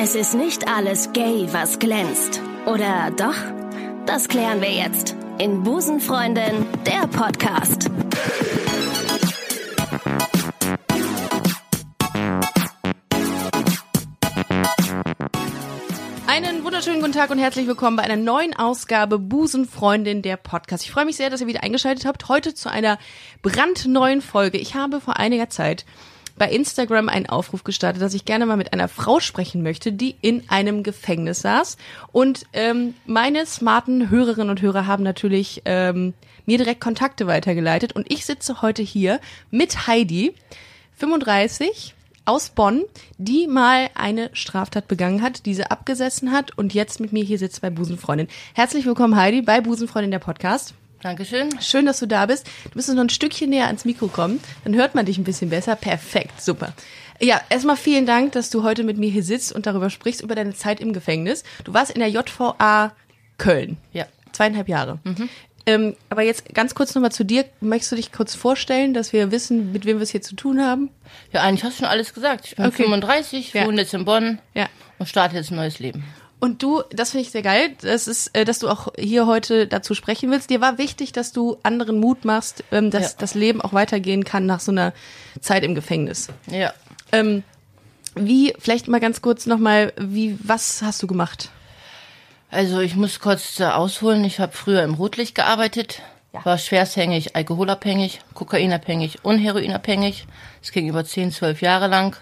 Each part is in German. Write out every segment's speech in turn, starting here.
Es ist nicht alles gay, was glänzt. Oder doch? Das klären wir jetzt in Busenfreundin, der Podcast. Einen wunderschönen guten Tag und herzlich willkommen bei einer neuen Ausgabe Busenfreundin der Podcast. Ich freue mich sehr, dass ihr wieder eingeschaltet habt. Heute zu einer brandneuen Folge. Ich habe vor einiger Zeit bei Instagram einen Aufruf gestartet, dass ich gerne mal mit einer Frau sprechen möchte, die in einem Gefängnis saß. Und ähm, meine smarten Hörerinnen und Hörer haben natürlich ähm, mir direkt Kontakte weitergeleitet. Und ich sitze heute hier mit Heidi, 35 aus Bonn, die mal eine Straftat begangen hat, diese abgesessen hat und jetzt mit mir hier sitzt bei Busenfreundin. Herzlich willkommen, Heidi, bei Busenfreundin der Podcast. Dankeschön. Schön, dass du da bist. Du müsstest noch ein Stückchen näher ans Mikro kommen, dann hört man dich ein bisschen besser. Perfekt, super. Ja, erstmal vielen Dank, dass du heute mit mir hier sitzt und darüber sprichst, über deine Zeit im Gefängnis. Du warst in der JVA Köln. Ja. Zweieinhalb Jahre. Ähm, aber jetzt ganz kurz nochmal zu dir. Möchtest du dich kurz vorstellen, dass wir wissen, mit wem wir es hier zu tun haben? Ja, eigentlich hast du schon alles gesagt. Ich bin Okay. 35, Ja. wohne jetzt in Bonn Ja. und starte jetzt ein neues Leben. Und du, das finde ich sehr geil, das ist, äh, dass du auch hier heute dazu sprechen willst. Dir war wichtig, dass du anderen Mut machst, ähm, dass Ja. das Leben auch weitergehen kann nach so einer Zeit im Gefängnis. Ja. Ähm, wie, vielleicht mal ganz kurz nochmal, wie, was hast du gemacht? Also ich muss kurz äh, ausholen. Ich habe früher im Rotlicht gearbeitet, Ja. war schwersthängig, alkoholabhängig, kokainabhängig und heroinabhängig. Das ging über 10, 12 Jahre lang.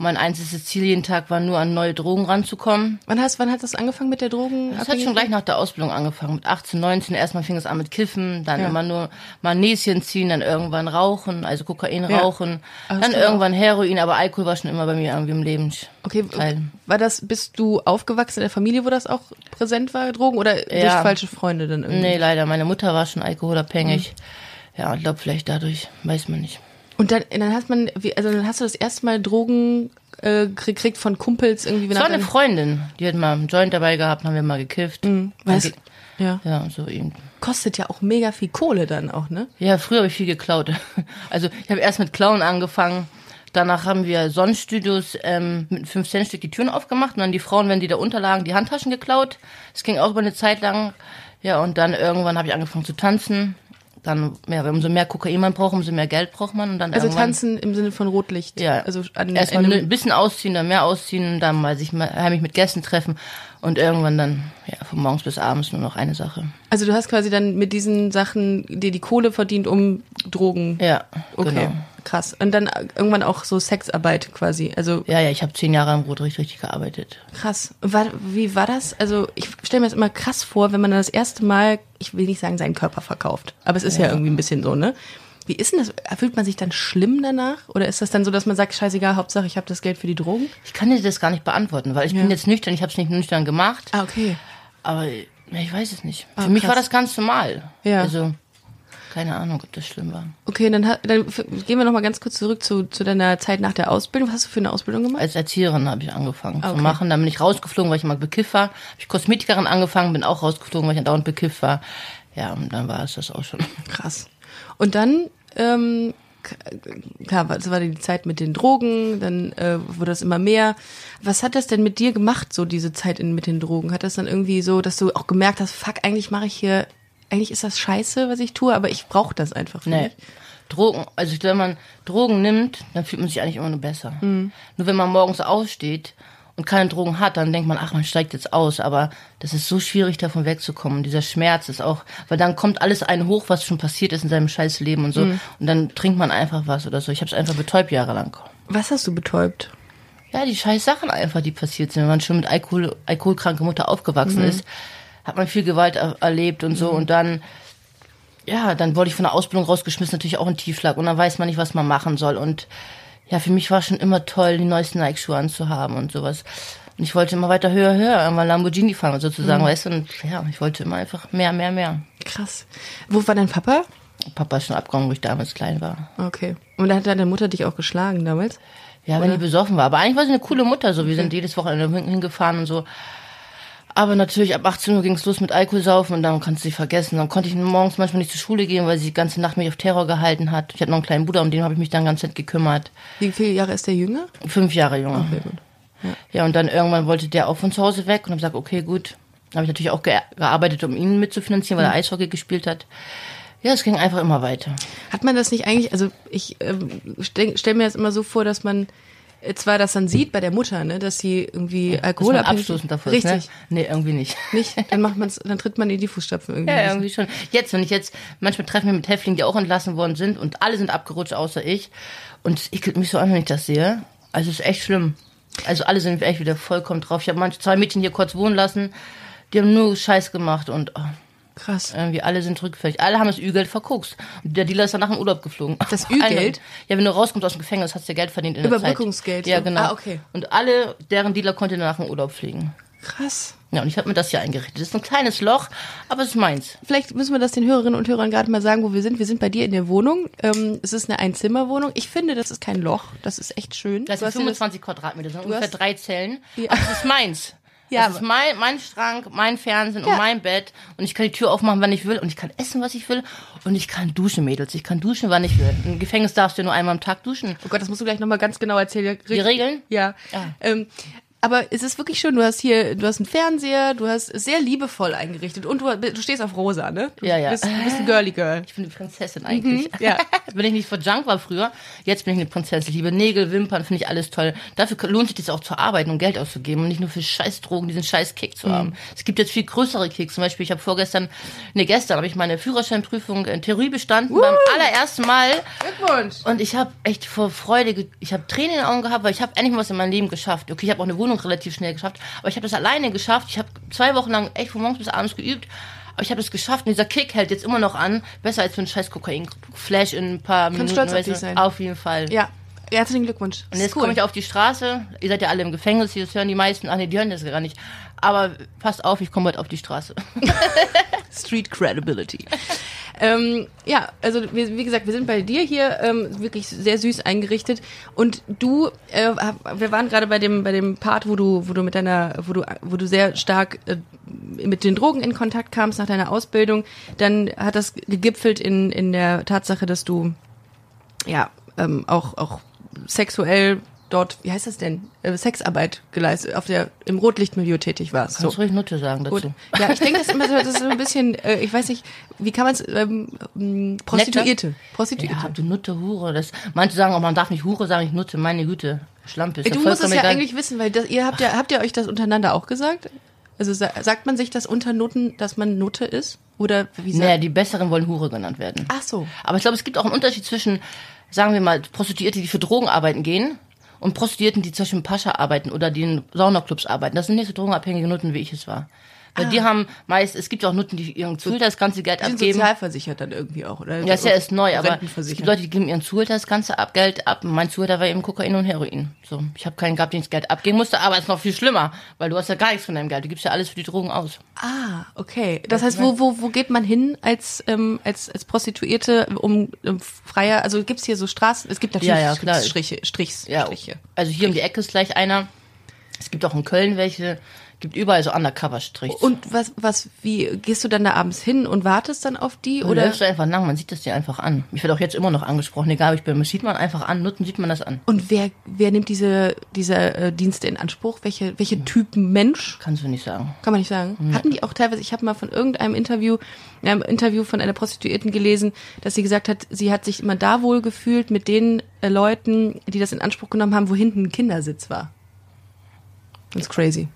Und mein einziges Ziel jeden Tag war nur an neue Drogen ranzukommen. Wann hast, wann hat das angefangen mit der Drogen? Das hat schon gleich nach der Ausbildung angefangen. Mit 18, 19. Erstmal fing es an mit Kiffen, dann Ja. immer nur Magnesium ziehen, dann irgendwann rauchen, also Kokain Ja. rauchen, das dann kann auch- irgendwann Heroin, aber Alkohol war schon immer bei mir irgendwie im Leben. Okay, Teil. war das, bist du aufgewachsen in der Familie, wo das auch präsent war, Drogen, oder durch Ja. falsche Freunde dann irgendwie? Nee, leider. Meine Mutter war schon alkoholabhängig. Mhm. Ja, ich glaube vielleicht dadurch, weiß man nicht. Und dann, dann hast man, also dann hast du das erste Mal Drogen äh, gekriegt von Kumpels irgendwie. Das war eine Freundin, die hat mal einen Joint dabei gehabt, haben wir mal gekifft. Was? Dann ge- Ja. Ja, so eben. Kostet ja auch mega viel Kohle dann auch, ne? Ja, früher habe ich viel geklaut. Also ich habe erst mit Klauen angefangen. Danach haben wir Sonnenstudios ähm, mit 5 Cent Stück die Türen aufgemacht und dann die Frauen, wenn die da unterlagen, die Handtaschen geklaut. Das ging auch über eine Zeit lang. Ja, und dann irgendwann habe ich angefangen zu tanzen. Dann, ja, umso mehr Kokain man braucht, umso mehr Geld braucht man. Und dann Also tanzen im Sinne von Rotlicht. Ja. Also an, Erstmal ein bisschen ausziehen, dann mehr ausziehen, dann mal sich mal heimlich mit Gästen treffen und irgendwann dann ja, von morgens bis abends nur noch eine Sache. also du hast quasi dann mit diesen Sachen dir die Kohle verdient, um Drogen. Ja, Okay. genau. Krass. Und dann irgendwann auch so Sexarbeit quasi. Also Ja, ja, ich habe zehn Jahre am Rotlicht richtig gearbeitet. krass. War, wie war das? Also ich stelle mir das immer krass vor, wenn man das erste Mal, ich will nicht sagen, seinen Körper verkauft, aber es ist ja, irgendwie ein bisschen so, ne? Wie ist denn das? Fühlt man sich dann schlimm danach? Oder ist das dann so, dass man sagt, scheißegal, Hauptsache ich habe das Geld für die Drogen? Ich kann dir das gar nicht beantworten, weil ich Ja. bin jetzt nüchtern, ich habe es nicht nüchtern gemacht, Ah, okay. aber ja, ich weiß es nicht. Ah, Für mich krass. war das ganz normal. Ja. Also, keine Ahnung, ob das schlimm war. Okay, dann, dann gehen wir noch mal ganz kurz zurück zu, zu deiner Zeit nach der Ausbildung. Was hast du für eine Ausbildung gemacht? Als Erzieherin habe ich angefangen Okay. zu machen. Dann bin ich rausgeflogen, weil ich mal bekifft war. Hab ich Kosmetikerin angefangen, bin auch rausgeflogen, weil ich dauernd bekifft war. Ja, und dann war es das auch schon. Krass. Und dann, ähm, klar, das war die Zeit mit den Drogen, dann äh, wurde das immer mehr. Was hat das denn mit dir gemacht, so diese Zeit in, mit den Drogen? Hat das dann irgendwie so, dass du auch gemerkt hast, fuck, eigentlich mache ich hier, eigentlich ist das scheiße, was ich tue, aber ich brauche das einfach für Nee. Drogen, also wenn man Drogen nimmt, dann fühlt man sich eigentlich immer nur besser. Mhm. Nur wenn man morgens aufsteht und keine Drogen hat, dann denkt man, ach, man steigt jetzt aus. Aber das ist so schwierig, davon wegzukommen. Dieser Schmerz ist auch, weil dann kommt alles einen hoch, was schon passiert ist in seinem scheiß Leben und so. Mhm. Und dann trinkt man einfach was oder so. Ich habe es einfach betäubt jahrelang. Was hast du betäubt? Ja, die scheiß Sachen einfach, die passiert sind. Wenn man schon mit Alkohol, alkoholkranker Mutter aufgewachsen ist, hat man viel Gewalt er erlebt und so. Und dann, ja, dann wurde ich von der Ausbildung rausgeschmissen, natürlich auch in Tiefschlag. Und dann weiß man nicht, was man machen soll. Und ja, für mich war schon immer toll, die neuesten Nike-Schuhe anzuhaben und sowas. Und ich wollte immer weiter höher, höher, immer Lamborghini fahren sozusagen, weißt du. Und ja, ich wollte immer einfach mehr, mehr, mehr. Krass. Wo war dein Papa? Papa ist schon abgegangen, wo ich damals klein war. Okay. Und dann hat deine Mutter dich auch geschlagen damals? Ja, wenn die besoffen war. Aber eigentlich war sie eine coole Mutter. So, wir sind jedes Wochenende hin- hingefahren und so. Aber natürlich, ab 18 Uhr ging es los mit Alkoholsaufen und dann kannst du sie vergessen. Dann konnte ich morgens manchmal nicht zur Schule gehen, weil sie die ganze Nacht mich auf Terror gehalten hat. Ich hatte noch einen kleinen Bruder, um den habe ich mich dann ganz nett gekümmert. Wie viele Jahre ist der jünger? Fünf Jahre jünger. Okay, gut. Ja. und dann irgendwann wollte der auch von zu Hause weg und habe gesagt, okay, gut. Habe ich natürlich auch ge gearbeitet, um ihn mitzufinanzieren, weil er Eishockey gespielt hat. Ja, es ging einfach immer weiter. Hat man das nicht eigentlich, also ich ähm, stelle stell mir das immer so vor, dass man zwar das dann sieht bei der Mutter, ne, dass sie irgendwie Dass man Alkoholabhängig abstoßend davor Richtig. ist, ne? Nee, irgendwie nicht. Nicht? Dann macht man's, dann tritt man in die Fußstapfen irgendwie. Ja, irgendwie schon. Jetzt, wenn ich jetzt, manchmal treffen wir mit Häftlingen, die auch entlassen worden sind und alle sind abgerutscht, außer ich. Und es ekelt mich so an, wenn ich das sehe. Also es ist echt schlimm. Also alle sind echt wieder vollkommen drauf. Ich habe manche zwei Mädchen hier kurz wohnen lassen, die haben nur Scheiß gemacht und oh, Krass. irgendwie alle sind rückfällig. Alle haben das Ü-Geld verguckt. Der Dealer ist danach in Urlaub geflogen. Das Ü-Geld? Ja, wenn du rauskommst aus dem Gefängnis, hast du ja Geld verdient in der Zeit. Überbrückungsgeld, Ja, genau. Ah, okay. Und alle, deren Dealer konnte danach in Urlaub fliegen. Krass. Ja, und ich habe mir das hier eingerichtet. Das ist ein kleines Loch, aber es ist meins. Vielleicht müssen wir das den Hörerinnen und Hörern gerade mal sagen, wo wir sind. Wir sind bei dir in der Wohnung. Ähm, es ist eine Einzimmerwohnung. Ich finde, das ist kein Loch. Das ist echt schön. Das sind hast dir das- 25 Quadratmeter, das sind ungefähr hast- drei Zellen. Ja. Aber es ist meins. Ja, das ist mein, mein Schrank, mein Fernsehen Ja. und mein Bett. Und ich kann die Tür aufmachen, wann ich will. Und ich kann essen, was ich will. Und ich kann duschen, Mädels. Ich kann duschen, wann ich will. Im Gefängnis darfst du nur einmal am Tag duschen. Oh Gott, das musst du gleich nochmal ganz genau erzählen. Die Regeln? Ja. Ja. Ähm, aber es ist wirklich schön. Du hast hier, du hast einen Fernseher, du hast sehr liebevoll eingerichtet und du, du stehst auf rosa, ne? Du Ja, ja. Bist, du bist ein Girly Girl. Ich bin eine Prinzessin eigentlich. ja. Wenn ich nicht vor Junk war früher, jetzt bin ich eine Prinzessin. Ich liebe Nägel, Wimpern, finde ich alles toll. Dafür lohnt sich das auch zu arbeiten und Geld auszugeben und nicht nur für Scheißdrogen, diesen scheiß Kick zu haben. Es gibt jetzt viel größere Kicks. Zum Beispiel, ich habe vorgestern, nee, gestern habe ich meine Führerscheinprüfung in Theorie bestanden beim allerersten Mal. Glückwunsch. Und ich habe echt vor Freude, ich habe Tränen in den Augen gehabt, weil ich habe endlich mal was in meinem Leben geschafft. Okay, ich habe auch eine Wohnung relativ schnell geschafft, aber ich habe das alleine geschafft. Ich habe zwei Wochen lang echt von morgens bis abends geübt. Aber ich habe es geschafft und dieser Kick hält jetzt immer noch an. Besser als für einen scheiß Kokain-Flash in ein paar Minuten. stolz auf dich sein. Auf jeden Fall. Ja. Herzlichen Glückwunsch. Und jetzt komme ich auf die Straße. Ihr seid ja alle im Gefängnis, das hören die meisten. Ach nee, die hören das gar nicht. Aber passt auf, ich komme bald auf die Straße. Street Credibility. ähm, ja, also wie, wie gesagt, wir sind bei dir hier ähm, wirklich sehr süß eingerichtet. Und du, äh, wir waren gerade bei dem bei dem Part, wo du wo du mit deiner wo du wo du sehr stark äh, mit den Drogen in Kontakt kamst nach deiner Ausbildung, dann hat das gegipfelt in in der Tatsache, dass du ja ähm, auch auch sexuell dort, wie heißt das denn, äh, Sexarbeit geleistet, auf der im Rotlichtmilieu tätig warst. Kannst du ruhig Nutte sagen dazu. Gut. Ja, ich denke, das ist immer so, das ist so ein bisschen, äh, ich weiß nicht, wie kann man es, ähm, ähm, Prostituierte. Prostituierte. Ja, du Nutte, Hure. Das, manche sagen auch, man darf nicht Hure sagen, ich Nutte, meine Güte. Schlampe ist ja du musst es ja eigentlich wissen, weil das, ihr habt ja, habt ihr euch das untereinander auch gesagt? Also sa sagt man sich das unter Noten, dass man Nutte ist? Oder wie sagt Naja, die Besseren wollen Hure genannt werden. Ach so. Aber ich glaube, es gibt auch einen Unterschied zwischen, sagen wir mal, Prostituierte, die für Drogen arbeiten gehen und Prostituierten, die im Pascha arbeiten oder die in Saunaclubs arbeiten. Das sind nicht so drogenabhängige Nutten, wie ich es war. Weil die haben meist, es gibt auch Nutten, die ihren Zuhälter das ganze Geld Die sind abgeben. sozialversichert dann irgendwie auch, oder? Ja, ist ja erst neu, aber es gibt. Leute, die geben ihren Zuhälter das ganze ab, Geld ab. Mein Zuhälter war eben Kokain und Heroin. So, ich habe keinen gehabt, den ich das Geld abgeben musste, aber es ist noch viel schlimmer, weil du hast ja gar nichts von deinem Geld. Du gibst ja alles für die Drogen aus. Ah, okay. Das heißt, wo, wo, wo geht man hin als, ähm, als, als Prostituierte, um, um freier, also gibt's hier so Straßen, es gibt natürlich Ja, ja, klar. Striche, Strichs, Ja, Striche. also hier um die Ecke ist gleich einer. Es gibt auch in Köln welche. Gibt überall so Undercover-Strichs. Und was, was, wie, gehst du dann da abends hin und wartest dann auf die, Oder läufst du einfach lang, man sieht das dir einfach an. Ich werde auch jetzt immer noch angesprochen, egal ich bin, das sieht man einfach an, Nutten sieht man das an. Und wer, wer nimmt diese, diese äh, Dienste in Anspruch? Welche, welche Typen Mensch? Kannst du nicht sagen. Kann man nicht sagen. Hatten die auch teilweise, ich habe mal von irgendeinem Interview, einem Interview von einer Prostituierten gelesen, dass sie gesagt hat, sie hat sich immer da wohl gefühlt mit den äh, Leuten, die das in Anspruch genommen haben, wo hinten ein Kindersitz war. Das ist crazy.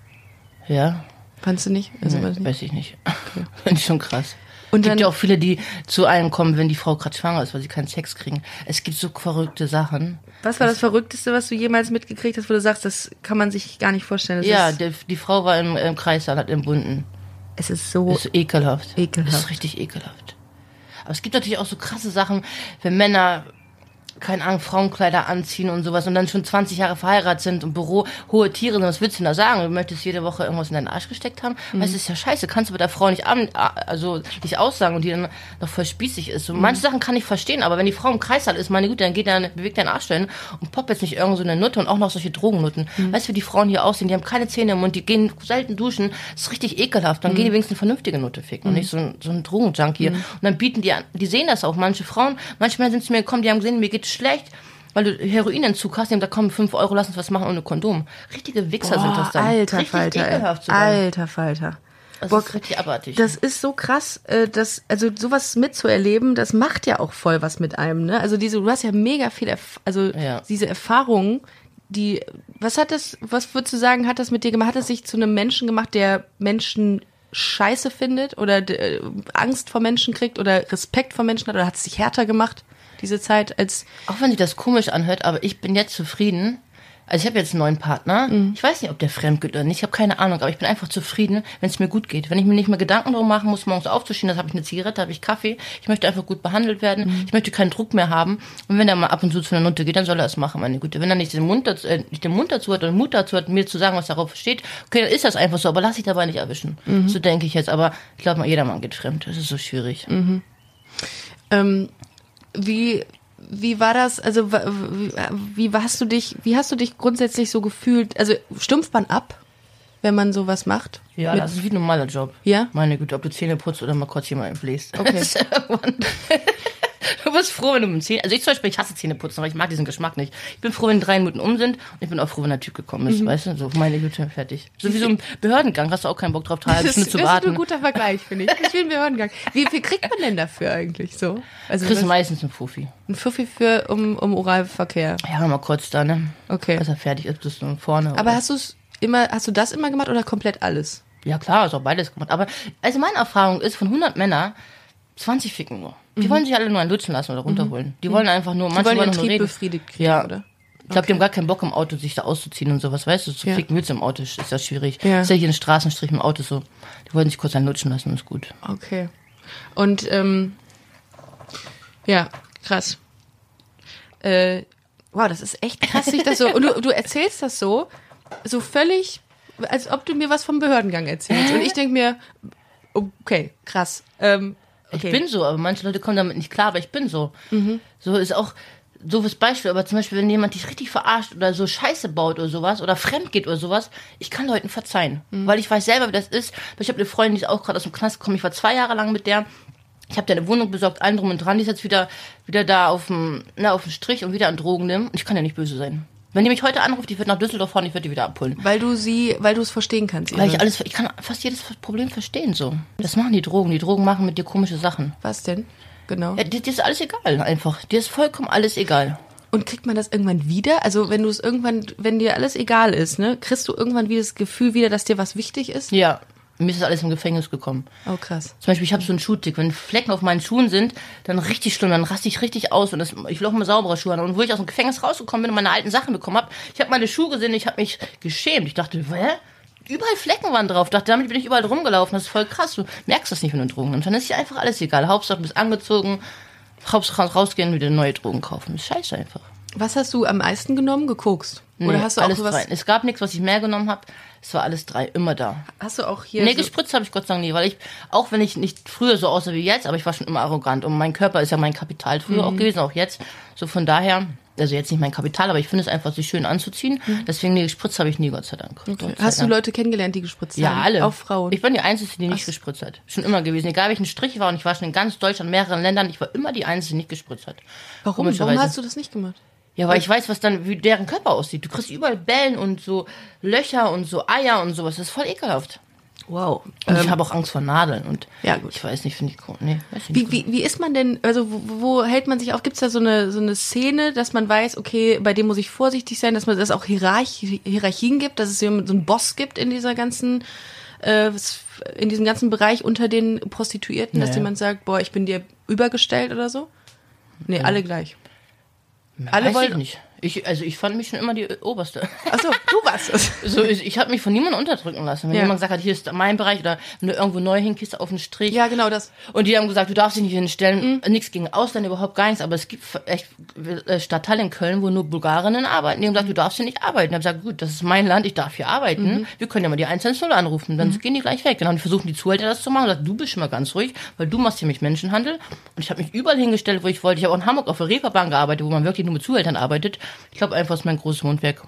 Ja, Fandst du nicht? Also, weiß nee, nicht. weiß ich nicht. Finde ich schon krass. Und Es gibt ja auch viele, die zu einem kommen, wenn die Frau gerade schwanger ist, weil sie keinen Sex kriegen. Es gibt so verrückte Sachen. Was war das Verrückteste, was du jemals mitgekriegt hast, wo du sagst, das kann man sich gar nicht vorstellen? Das ja, der, die Frau war im, im Kreissaal, hat entbunden. es ist so. Das ist ekelhaft. Ekelhaft. Das ist richtig ekelhaft. Aber es gibt natürlich auch so krasse Sachen, wenn Männer keine Ahnung, Frauenkleider anziehen und sowas und dann schon 20 Jahre verheiratet sind und Büro hohe Tiere sind, was willst du denn da sagen? Du möchtest jede Woche irgendwas in deinen Arsch gesteckt haben? Mhm. Weißt du, das ist ja scheiße. Kannst du bei der Frau nicht an, also nicht aussagen und die dann noch voll spießig ist. So, Mhm. Manche Sachen kann ich verstehen, aber wenn die Frau im Kreißsaal ist, meine Güte, dann geht dann, bewegt deinen Arsch hin und poppt jetzt nicht irgend so eine Nutte und auch noch solche Drogennutten. Mhm. Weißt du, wie die Frauen hier aussehen? Die haben keine Zähne im Mund, die gehen selten duschen. Das ist richtig ekelhaft. Dann Mhm. gehen die wenigstens eine vernünftige Nutte ficken und nicht so ein, so ein Drogenjunkie. Und dann bieten die an, die sehen das auch, manche Frauen, manche Männer sind zu mir gekommen, die haben gesehen, mir geht es schlecht. weil du Heroinentzug hast, die haben gesagt, komm, 5 Euro, lass uns was machen ohne Kondom. Richtige Wichser sind das dann. Alter richtig Falter, ey. ekelhaft sogar. Alter Falter. Das Boah, ist richtig abartig. Das ist so krass, äh, das, also sowas mitzuerleben, das macht ja auch voll was mit einem, ne? Also diese, du hast ja mega viel, Erf also Ja. diese Erfahrungen, die, was hat das, was würdest du sagen, hat das mit dir gemacht? Hat es sich zu einem Menschen gemacht, der Menschen scheiße findet oder äh, Angst vor Menschen kriegt oder Respekt vor Menschen hat oder hat es sich härter gemacht, diese Zeit als, Auch wenn sich das komisch anhört, aber ich bin jetzt zufrieden. Also ich habe jetzt einen neuen Partner. Ich weiß nicht, ob der fremd geht oder nicht. Ich habe keine Ahnung, aber ich bin einfach zufrieden, wenn es mir gut geht. Wenn ich mir nicht mehr Gedanken darum machen muss, morgens aufzustehen, dann habe ich eine Zigarette, habe ich Kaffee. Ich möchte einfach gut behandelt werden. Ich möchte keinen Druck mehr haben. Und wenn er mal ab und zu zu einer Nutte geht, dann soll er es machen, meine Güte. Wenn er nicht den Mund dazu, äh, nicht den Mund dazu hat oder den Mut dazu hat, mir zu sagen, was darauf steht, okay, dann ist das einfach so. Aber lass dich dabei nicht erwischen. So denke ich jetzt. Aber ich glaube mal, jeder Mann geht fremd. Das ist so schwierig. ähm, wie, wie war das? Also wie, wie hast du dich, wie hast du dich grundsätzlich so gefühlt? Also stumpft man ab, wenn man sowas macht? Ja, Mit- das ist wie ein normaler Job. Ja? Meine Güte, ob du Zähne putzt oder mal kurz jemanden bläst. Okay. Du bist froh, wenn du mit dem Zähne... Also ich zum Beispiel, ich hasse Zähne putzen, aber ich mag diesen Geschmack nicht. Ich bin froh, wenn drei Minuten um sind und ich bin auch froh, wenn der Typ gekommen Mhm. ist, weißt du? So, meine Güte, fertig. So wie so ein Behördengang, hast du auch keinen Bock drauf, drei halbe Das, Stunde ist- zu das ist warten. ein guter Vergleich, finde ich. Ich will einen Behördengang. Wie viel kriegt man denn dafür eigentlich so? Also Kriegst du meistens einen Fuffi. ein Fuffi für um, um Oralverkehr. Ja, mal kurz da, ne? Okay. Dass er fertig ist, bist du vorne. Aber hast du es immer, hast du das immer gemacht oder komplett alles? Ja klar, ist auch beides gemacht. Aber also meine Erfahrung ist, von 100 Männern, 20 ficken nur. Die wollen sich alle nur einen lutschen lassen oder runterholen. Die wollen einfach nur, Die manche wollen wollen nur reden. befriedigt kriegen, Ja. oder? Ich glaube, die haben gar keinen Bock im Auto, sich da auszuziehen und sowas. Weißt du, zu Ja. ficken willst im Auto, ist ja schwierig. Ja. Ist ja hier ein Straßenstrich im Auto so. Die wollen sich kurz einen lutschen lassen, ist gut. Okay. Und ähm, ja, krass. Äh, wow, das ist echt krass, sich das so. Und du, du erzählst das so, so völlig, als ob du mir was vom Behördengang erzählst. Und ich denke mir, okay, krass. Ähm, okay. Ich bin so, aber manche Leute kommen damit nicht klar, aber ich bin so. Mhm. So ist auch so fürs Beispiel, aber zum Beispiel, wenn jemand dich richtig verarscht oder so Scheiße baut oder sowas oder fremd geht oder sowas, ich kann Leuten verzeihen. Mhm. Weil ich weiß selber, wie das ist. Ich habe eine Freundin, die ist auch gerade aus dem Knast gekommen. Ich war zwei Jahre lang mit der. Ich habe der eine Wohnung besorgt, allen drum und dran. Die ist jetzt wieder, wieder da auf dem, na, auf dem Strich und wieder an Drogen nimmt. Und ich kann ja nicht böse sein. Wenn die mich heute anruft, ich würde nach Düsseldorf fahren, ich würde die wieder abholen. weil du sie, weil du es verstehen kannst. Weil ich alles, ich kann fast jedes Problem verstehen, so. Das machen die Drogen. Die Drogen machen mit dir komische Sachen. was denn? Genau. Ja, dir, dir ist alles egal, einfach. Dir ist vollkommen alles egal. Und kriegt man das irgendwann wieder? Also wenn du es irgendwann, wenn dir alles egal ist, ne, kriegst du irgendwann wieder das Gefühl wieder, dass dir was wichtig ist? Ja, mir ist das alles im Gefängnis gekommen. Oh krass. Zum Beispiel, ich habe so einen Schuhtick. Wenn Flecken auf meinen Schuhen sind, dann richtig schlimm, dann raste ich richtig aus und das, ich will auch mal saubere Schuhe an. Und wo ich aus dem Gefängnis rausgekommen bin und meine alten Sachen bekommen habe, ich habe meine Schuhe gesehen, ich habe mich geschämt. Ich dachte, hä? Überall Flecken waren drauf. Ich dachte, damit bin ich überall rumgelaufen. Das ist voll krass. Du merkst das nicht, wenn du Drogen nimmst. Dann ist dir einfach alles egal. Hauptsache, du bist angezogen. Hauptsache rausgehen und wieder neue Drogen kaufen. Das ist scheiße einfach. Was hast du am meisten genommen? Gekokst? Oder Nee, hast du auch alles sowas? drei. Es gab nichts, was ich mehr genommen habe. Es war alles drei, immer da. Hast du auch hier? Nee, so, gespritzt habe ich Gott sei Dank nie, weil ich, auch wenn ich nicht früher so aussah wie jetzt, aber ich war schon immer arrogant und mein Körper ist ja mein Kapital früher Mhm. auch gewesen, auch jetzt. So von daher, also jetzt nicht mein Kapital, aber ich finde es einfach, sich schön anzuziehen. Deswegen, nee, gespritzt habe ich nie, Gott sei Dank. Gott sei Mhm. hast du Dank. Leute kennengelernt, die gespritzt Ja, haben? alle. Auch Frauen. Ich bin die Einzige, die nicht gespritzt hat. Schon immer gewesen. Egal welchen Strich war und ich war schon in ganz Deutschland, mehreren Ländern, ich war immer die Einzige, die nicht gespritzt hat. Warum? Warum hast du das nicht gemacht? Ja, weil ich weiß, was dann, wie deren Körper aussieht. Du kriegst überall Bellen und so Löcher und so Eier und sowas. Das ist voll ekelhaft. Wow. Und ich habe auch Angst vor Nadeln und Ähm, Ja, gut. ich weiß nicht, finde ich cool. Nee, weiß ich nicht. Wie, wie, wie ist man denn, also wo, wo hält man sich auf? Gibt es da so eine, so eine Szene, dass man weiß, okay, bei dem muss ich vorsichtig sein, dass man das auch Hierarch Hierarchien gibt, dass es so einen Boss gibt in dieser ganzen, äh, in diesem ganzen Bereich unter den Prostituierten, dass Nee. jemand sagt, boah, ich bin dir übergestellt oder so? Nee, alle gleich. Alle Weiß wollen- ich nicht. Ich, also ich fand mich schon immer die Oberste. Achso, du warst es. So, ich, ich habe mich von niemandem unterdrücken lassen. Wenn Ja. jemand gesagt hat, hier ist mein Bereich oder wenn du irgendwo neu hinkist auf den Strich. Ja, genau das. Und die haben gesagt, du darfst dich nicht Mhm. hinstellen. Nichts gegen Ausländer, überhaupt gar nichts. Aber es gibt echt äh, Stadtteile in Köln, wo nur Bulgarinnen arbeiten. Die haben gesagt, du darfst hier nicht arbeiten. Ich habe gesagt, gut, das ist mein Land, ich darf hier arbeiten. Mhm. Wir können ja mal die 110 anrufen. Dann gehen die gleich weg. Dann haben die versucht, die Zuhälter das zu machen. Und gesagt, du bist schon mal ganz ruhig, weil du machst hier mich Menschenhandel. Und ich habe mich überall hingestellt, wo ich wollte. Ich habe auch in Hamburg auf der Reeperbahn gearbeitet, wo man wirklich nur mit Zuhältern arbeitet. Ich glaube einfach, es ist mein großes Mundwerk.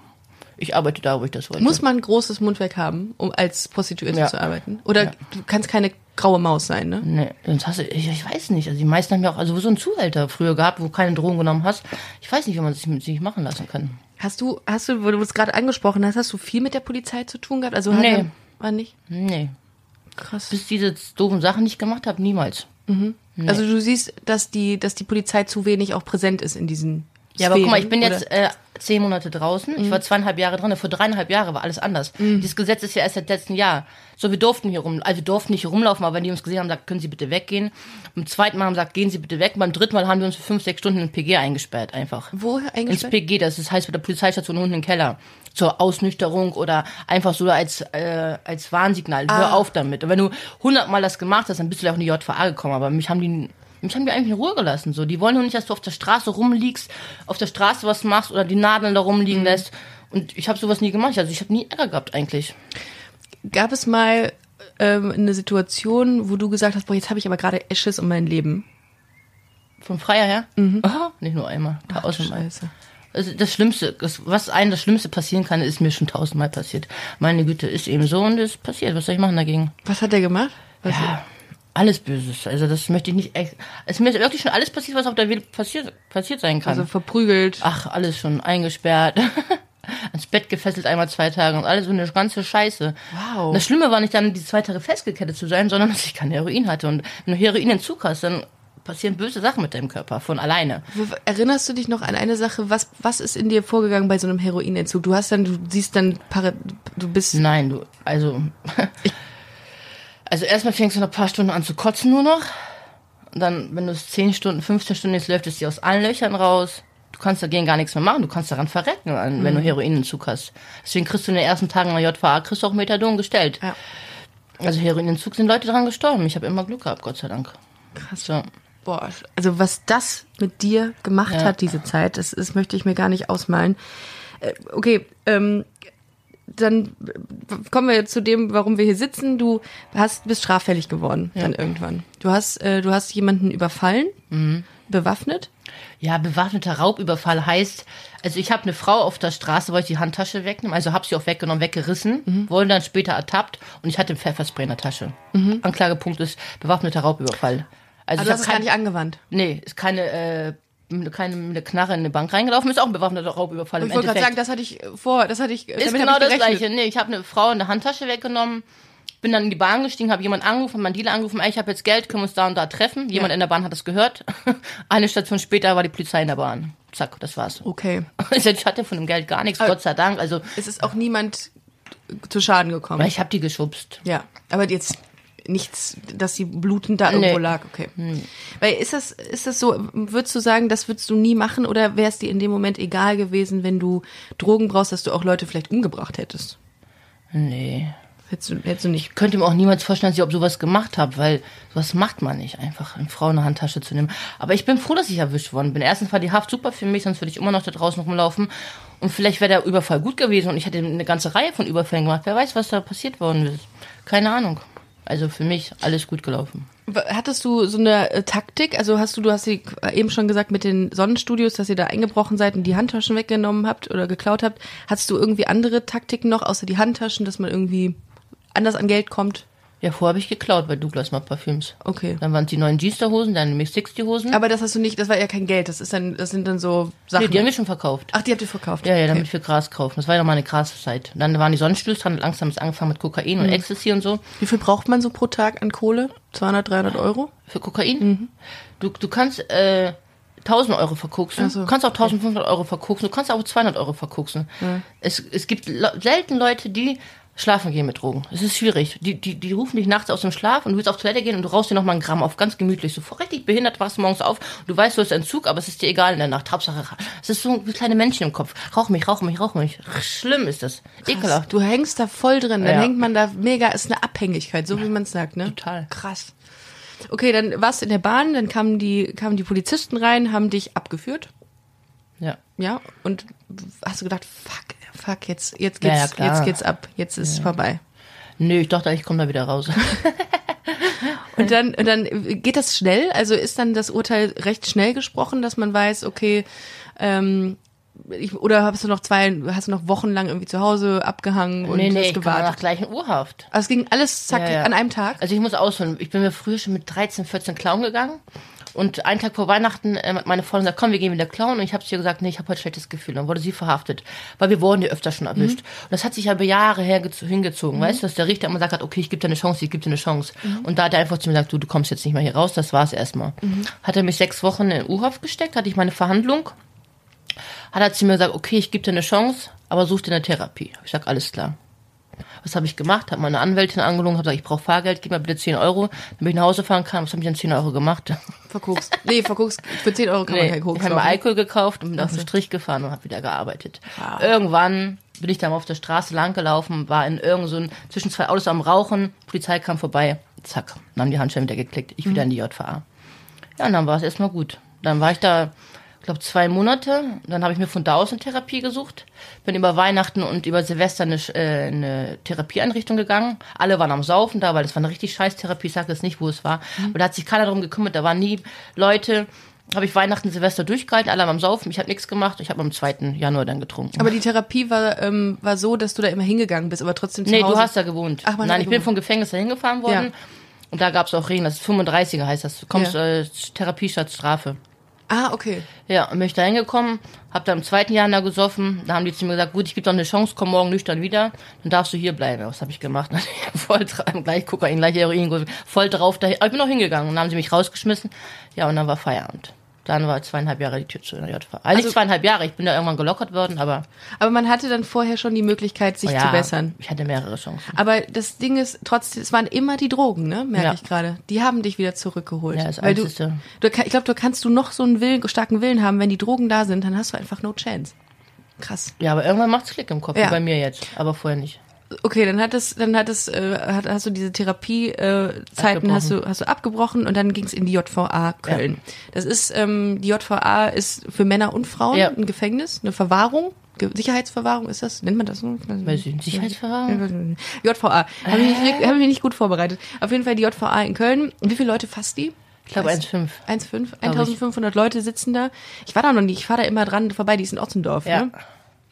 Ich arbeite da, wo ich das wollte. Muss man ein großes Mundwerk haben, um als Prostituierte Ja. zu arbeiten? Oder Ja. du kannst keine graue Maus sein, ne? Nee, sonst hast du, ich, ich weiß nicht. Also die meisten haben ja auch also so einen Zuhälter früher gehabt, wo du keine Drogen genommen hast. Ich weiß nicht, wie man sich mit sich machen lassen kann. Hast du, hast du, wo du es gerade angesprochen hast, hast du viel mit der Polizei zu tun gehabt? Also hat Nee. er- war nicht Nee. krass. Bis ich diese doofen Sachen nicht gemacht habe, niemals. Also du siehst, dass die, dass die Polizei zu wenig auch präsent ist in diesen. Ja, aber guck mal, ich bin jetzt äh, zehn Monate draußen. Ich war zweieinhalb Jahre drin. Vor dreieinhalb Jahren war alles anders. Dieses Gesetz ist ja erst seit letztem Jahr. So, wir durften hier rum, also wir durften nicht rumlaufen, aber wenn die uns gesehen haben, gesagt, können Sie bitte weggehen. Beim zweiten Mal haben sie gesagt, gehen Sie bitte weg. Beim dritten Mal haben wir uns für fünf, sechs Stunden in PG eingesperrt, einfach. Wo Ins eingesperrt? PG, das ist, heißt bei der Polizeistation unten im Keller. Zur Ausnüchterung oder einfach so als, äh, als Warnsignal. Hör auf damit. Und wenn du hundertmal das gemacht hast, dann bist du ja auch in die JVA gekommen. Aber mich haben die, mich haben die eigentlich in Ruhe gelassen. So, die wollen nur nicht, dass du auf der Straße rumliegst, auf der Straße was machst oder die Nadeln da rumliegen lässt. Und ich habe sowas nie gemacht. Also ich habe nie Ärger gehabt eigentlich. Gab es mal ähm, eine Situation, wo du gesagt hast, boah, jetzt habe ich aber gerade Schiss um mein Leben? Vom Freier her? Aha, nicht nur einmal, tausendmal. Also das Schlimmste, das, was einem das Schlimmste passieren kann, ist mir schon tausendmal passiert. Meine Güte, ist eben so und es passiert. Was soll ich machen dagegen? Was hat der gemacht? Was Ja, alles Böses. Also das möchte ich nicht echt. Es ist mir wirklich schon alles passiert, was auf der Welt passiert, passiert sein kann. Also verprügelt. Ach, alles schon eingesperrt. Ans Bett gefesselt einmal zwei Tage und alles so eine ganze Scheiße. Wow. Das Schlimme war nicht dann, die zwei Tage festgekettet zu sein, sondern dass ich kein Heroin hatte. Und wenn du Heroinentzug hast, dann passieren böse Sachen mit deinem Körper von alleine. Erinnerst du dich noch an eine Sache? Was, was ist in dir vorgegangen bei so einem Heroinentzug? Du hast dann, du siehst dann, du bist. Nein, du, also. Also erstmal fängst du nach ein paar Stunden an zu kotzen nur noch. Und dann, wenn du es 10 Stunden, 15 Stunden jetzt läuft es dir aus allen Löchern raus. Du kannst dagegen gar nichts mehr machen. Du kannst daran verrecken, wenn du Heroinentzug hast. Deswegen kriegst du in den ersten Tagen der JVA kriegst du auch Methadon gestellt. Ja. Also Heroinentzug sind Leute dran gestorben. Ich habe immer Glück gehabt, Gott sei Dank. Krass. So. Boah, also was das mit dir gemacht Ja. hat, diese Zeit, das, das möchte ich mir gar nicht ausmalen. Äh, okay, ähm, dann kommen wir jetzt zu dem, warum wir hier sitzen. Du hast, bist straffällig geworden dann irgendwann. Du hast, äh, du hast jemanden überfallen, bewaffnet. Ja, bewaffneter Raubüberfall heißt, also ich habe eine Frau auf der Straße, wollte ich die Handtasche wegnehmen, also habe sie auch weggenommen, weggerissen, wurde dann später ertappt und ich hatte ein Pfefferspray in der Tasche. Anklagepunkt ist bewaffneter Raubüberfall. Also du habe hast es gar kein, nicht angewandt. nee, ist keine äh, mit- keine mit einer Knarre in eine Bank reingelaufen, ist auch ein bewaffneter Raubüberfall im Ich wollte gerade sagen, Endeffekt. das hatte ich äh, vor, das hatte ich, ist damit genau das gleiche. Nee, ich habe eine Frau in der Handtasche weggenommen, bin dann in die Bahn gestiegen, habe jemand angerufen, meinen Dealer angerufen, ey, ich habe jetzt Geld, können wir uns da und da treffen. Jemand Ja. in der Bahn hat das gehört. Eine Station später war die Polizei in der Bahn. Zack, das war's. Okay. Ich hatte von dem Geld gar nichts, Aber- Gott sei Dank. Also Es ist auch niemand zu Schaden gekommen. ich habe die geschubst. Ja, aber jetzt nichts, dass sie blutend da irgendwo Nee. lag, okay. Weil ist das, ist das so, würdest du sagen, das würdest du nie machen oder wäre es dir in dem Moment egal gewesen, wenn du Drogen brauchst, dass du auch Leute vielleicht umgebracht hättest? Nee. Hättest du, hättest du nicht. Könnte mir auch niemals vorstellen, dass ich ob sowas gemacht habe, weil sowas macht man nicht einfach, eine Frau in eine Handtasche zu nehmen. Aber ich bin froh, dass ich erwischt worden bin. Erstens war die Haft super für mich, sonst würde ich immer noch da draußen rumlaufen. Und vielleicht wäre der Überfall gut gewesen und ich hätte eine ganze Reihe von Überfällen gemacht. Wer weiß, was da passiert worden ist. Keine Ahnung. Also für mich alles gut gelaufen. Hattest du so eine äh, Taktik? Also hast du, du hast sie eben schon gesagt mit den Sonnenstudios, dass ihr da eingebrochen seid und die Handtaschen weggenommen habt oder geklaut habt. Hattest du irgendwie andere Taktiken noch, außer die Handtaschen, dass man irgendwie anders an Geld kommt? Ja, vorher habe ich geklaut bei Douglas mal Parfüms. Okay. Dann waren es die neuen G-Star-Hosen, dann die Mix 60 Hosen. Aber das hast du nicht, das war ja kein Geld, das ist dann, das sind dann so Sachen. nee, die haben wir schon verkauft. Ach, die habt ihr verkauft. Ja, ja, okay. damit wir Gras kaufen. Das war ja noch mal eine Graszeit. Dann waren die Sonnenstöße dran, langsam angefangen mit Kokain Mhm. und Ecstasy und so. Wie viel braucht man so pro Tag an Kohle? 200, 300 Euro? Für Kokain? Mhm. Du, du kannst äh, 1000 Euro verkoksen, Ach so, du kannst auch 1500 Euro verkoksen, du kannst auch 200 Euro verkoksen. Es, es gibt le selten Leute, die schlafen gehen mit Drogen. Es ist schwierig. Die, die, die rufen dich nachts aus dem Schlaf und du willst auf Toilette gehen und du rauchst dir noch mal einen Gramm auf, ganz gemütlich. So richtig behindert wachst du morgens auf. Du weißt, du hast Entzug, aber es ist dir egal in der Nacht. Hauptsache, es ist so wie kleine Männchen im Kopf. Rauch mich, rauch mich, rauch mich. Schlimm ist das. Ekelhaft. Du hängst da voll drin, dann Ja. hängt man da mega, ist eine Abhängigkeit, so wie man es sagt, ne? Total. Krass. Okay, dann warst du in der Bahn, dann kamen die, kamen die Polizisten rein, haben dich abgeführt, Ja. ja, und hast du gedacht, fuck, fuck, jetzt, jetzt Ja, geht's, ja, klar. jetzt geht's ab, jetzt ist es vorbei. Nö, ich dachte, ich komme da wieder raus. Und dann, und dann geht das schnell? Also ist dann das Urteil recht schnell gesprochen, dass man weiß, okay, ähm, ich, oder hast du noch zwei, hast du noch wochenlang irgendwie zu Hause abgehangen und nee, nee, gewartet? nach gleichen Urhaft. Also es ging alles zack Ja, ja. an einem Tag. Also ich muss ausholen. Ich bin mir früher schon mit 13, 14 klauen gegangen. Und einen Tag vor Weihnachten äh, hat meine Freundin gesagt, komm, wir gehen wieder klauen. Und ich habe zu ihr gesagt, nee, ich habe heute schlechtes Gefühl. Dann wurde sie verhaftet. Weil wir wurden ja öfter schon erwischt. Und das hat sich ja über Jahre her hingezogen. Weißt du, dass der Richter immer gesagt hat, okay, ich gebe dir eine Chance, ich gebe dir eine Chance. Und da hat er einfach zu mir gesagt, du, du kommst jetzt nicht mehr hier raus, das war's erstmal. Hat er mich sechs Wochen in U-Haft gesteckt, hatte ich meine Verhandlung. Hat er zu mir gesagt, okay, ich gebe dir eine Chance, aber such dir eine Therapie. Ich sag, alles klar. Was habe ich gemacht? Habe meine Anwältin angelogen, habe gesagt, ich brauche Fahrgeld, gib mir bitte 10 Euro, damit ich nach Hause fahren kann. Was habe ich an 10 Euro gemacht? Verguckst. Nee, verguckst. Für 10 Euro kann man keinen ich Koks habe mir kaufen. Alkohol gekauft und bin auf den Strich gefahren und habe wieder gearbeitet. Irgendwann bin ich dann mal auf der Straße lang gelaufen, war in irgend so zwischen zwei Autos am Rauchen, Polizei kam vorbei, zack, dann haben die Handschellen wieder geklickt, ich wieder in die JVA. Ja, und dann war es erstmal gut. Dann war ich da, ich glaube, zwei Monate. Dann habe ich mir von da aus eine Therapie gesucht. Bin über Weihnachten und über Silvester eine, äh, eine Therapieeinrichtung gegangen. Alle waren am Saufen da, weil das war eine richtig scheiß Therapie. Ich sage jetzt nicht, wo es war. Aber da hat sich keiner darum gekümmert. Da waren nie Leute. Habe ich Weihnachten, Silvester durchgehalten, alle am Saufen. Ich habe nichts gemacht. Ich habe am 2. Januar dann getrunken. Aber die Therapie war, ähm, war so, dass du da immer hingegangen bist, aber trotzdem zu Nee, Hause. du hast da gewohnt. Ach, Nein, ich bin gewohnt. vom Gefängnis da hingefahren worden. Ja. Und da gab es auch Regeln. Das ist 35er heißt das. Du kommst Ja. äh, Therapie statt Strafe. Ah, okay. Ja, und bin ich da hingekommen, hab da im zweiten Jahr da gesoffen. Da haben die zu mir gesagt, gut, ich gebe dir noch eine Chance, komm morgen nüchtern wieder, dann darfst du hier bleiben. Was habe ich gemacht? voll gleich Kokain, gleich Heroin, voll drauf. Da, aber ich bin noch hingegangen und dann haben sie mich rausgeschmissen. Ja, und dann war Feierabend. Dann war zweieinhalb Jahre die Tür zu in der JV. Also, nicht zweieinhalb Jahre, ich bin da irgendwann gelockert worden, aber Aber man hatte dann vorher schon die Möglichkeit, sich oh ja, zu bessern. ich hatte mehrere Chancen. Aber das Ding ist, trotzdem, es waren immer die Drogen, ne? Merke Ja. ich gerade. Die haben dich wieder zurückgeholt. Ja, das Weil du, Einzige. du, ich glaube, du kannst du noch so einen Willen, starken Willen haben, wenn die Drogen da sind, dann hast du einfach no chance. Krass. Ja, aber irgendwann macht's Klick im Kopf, Ja. wie bei mir jetzt, aber vorher nicht. Okay, dann hat es, dann hat es, äh, hat, hast du diese Therapie-Zeiten äh, hast du, hast du abgebrochen und dann ging es in die JVA Köln. Das ist, ähm, die JVA ist für Männer und Frauen Ja. ein Gefängnis, eine Verwahrung. Ge Sicherheitsverwahrung ist das? Nennt man das so? Weiß ich nicht. Sicherheitsverwahrung? JVA. Habe ich, nicht- hab ich mich nicht gut vorbereitet. Auf jeden Fall die JVA in Köln. Wie viele Leute fasst die? Ich glaube 1,5. 1,5? 1500 Leute sitzen da. Ich war da noch nie, ich fahre da immer dran vorbei, die ist in Otzendorf. Ja. Ne?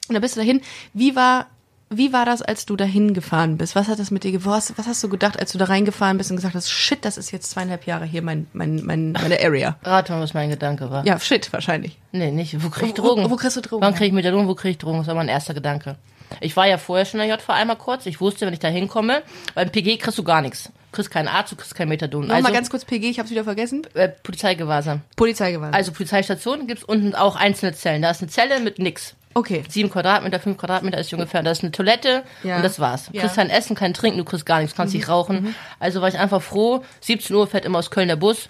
Und da bist du dahin. Wie war, wie war das, als du dahin gefahren bist? Was hat das mit dir, ge- was, hast du gedacht, als du da reingefahren bist und gesagt hast, shit, das ist jetzt zweieinhalb Jahre hier mein, mein, mein, meine Area? Rat mal, was mein Gedanke war. Ja, shit, wahrscheinlich. Nee, nicht. Wo krieg ich Drogen? wo- wo kriegst du Drogen Wann krieg ich Methadon? Wo krieg ich Drogen? Das war mein erster Gedanke. Ich war ja vorher schon in der JV einmal kurz. Ich wusste, wenn ich da hinkomme, beim PG kriegst du gar nichts. Du kriegst keinen Arzt, du kriegst kein Methadon. Nochmal Also, ganz kurz PG, ich hab's wieder vergessen. äh, Polizeigewahrsam. Polizeigewalt. Also Polizeistation gibt's unten auch einzelne Zellen. Da ist eine Zelle mit nix. Okay. Sieben Quadratmeter, fünf Quadratmeter ist ungefähr. Da ist eine Toilette Ja. und das war's. Du Ja. Mhm. kriegst kein Essen, kein Trinken, du kriegst gar nichts, du kannst nicht rauchen. Also war ich einfach froh. 17 Uhr fährt immer aus Köln der Bus.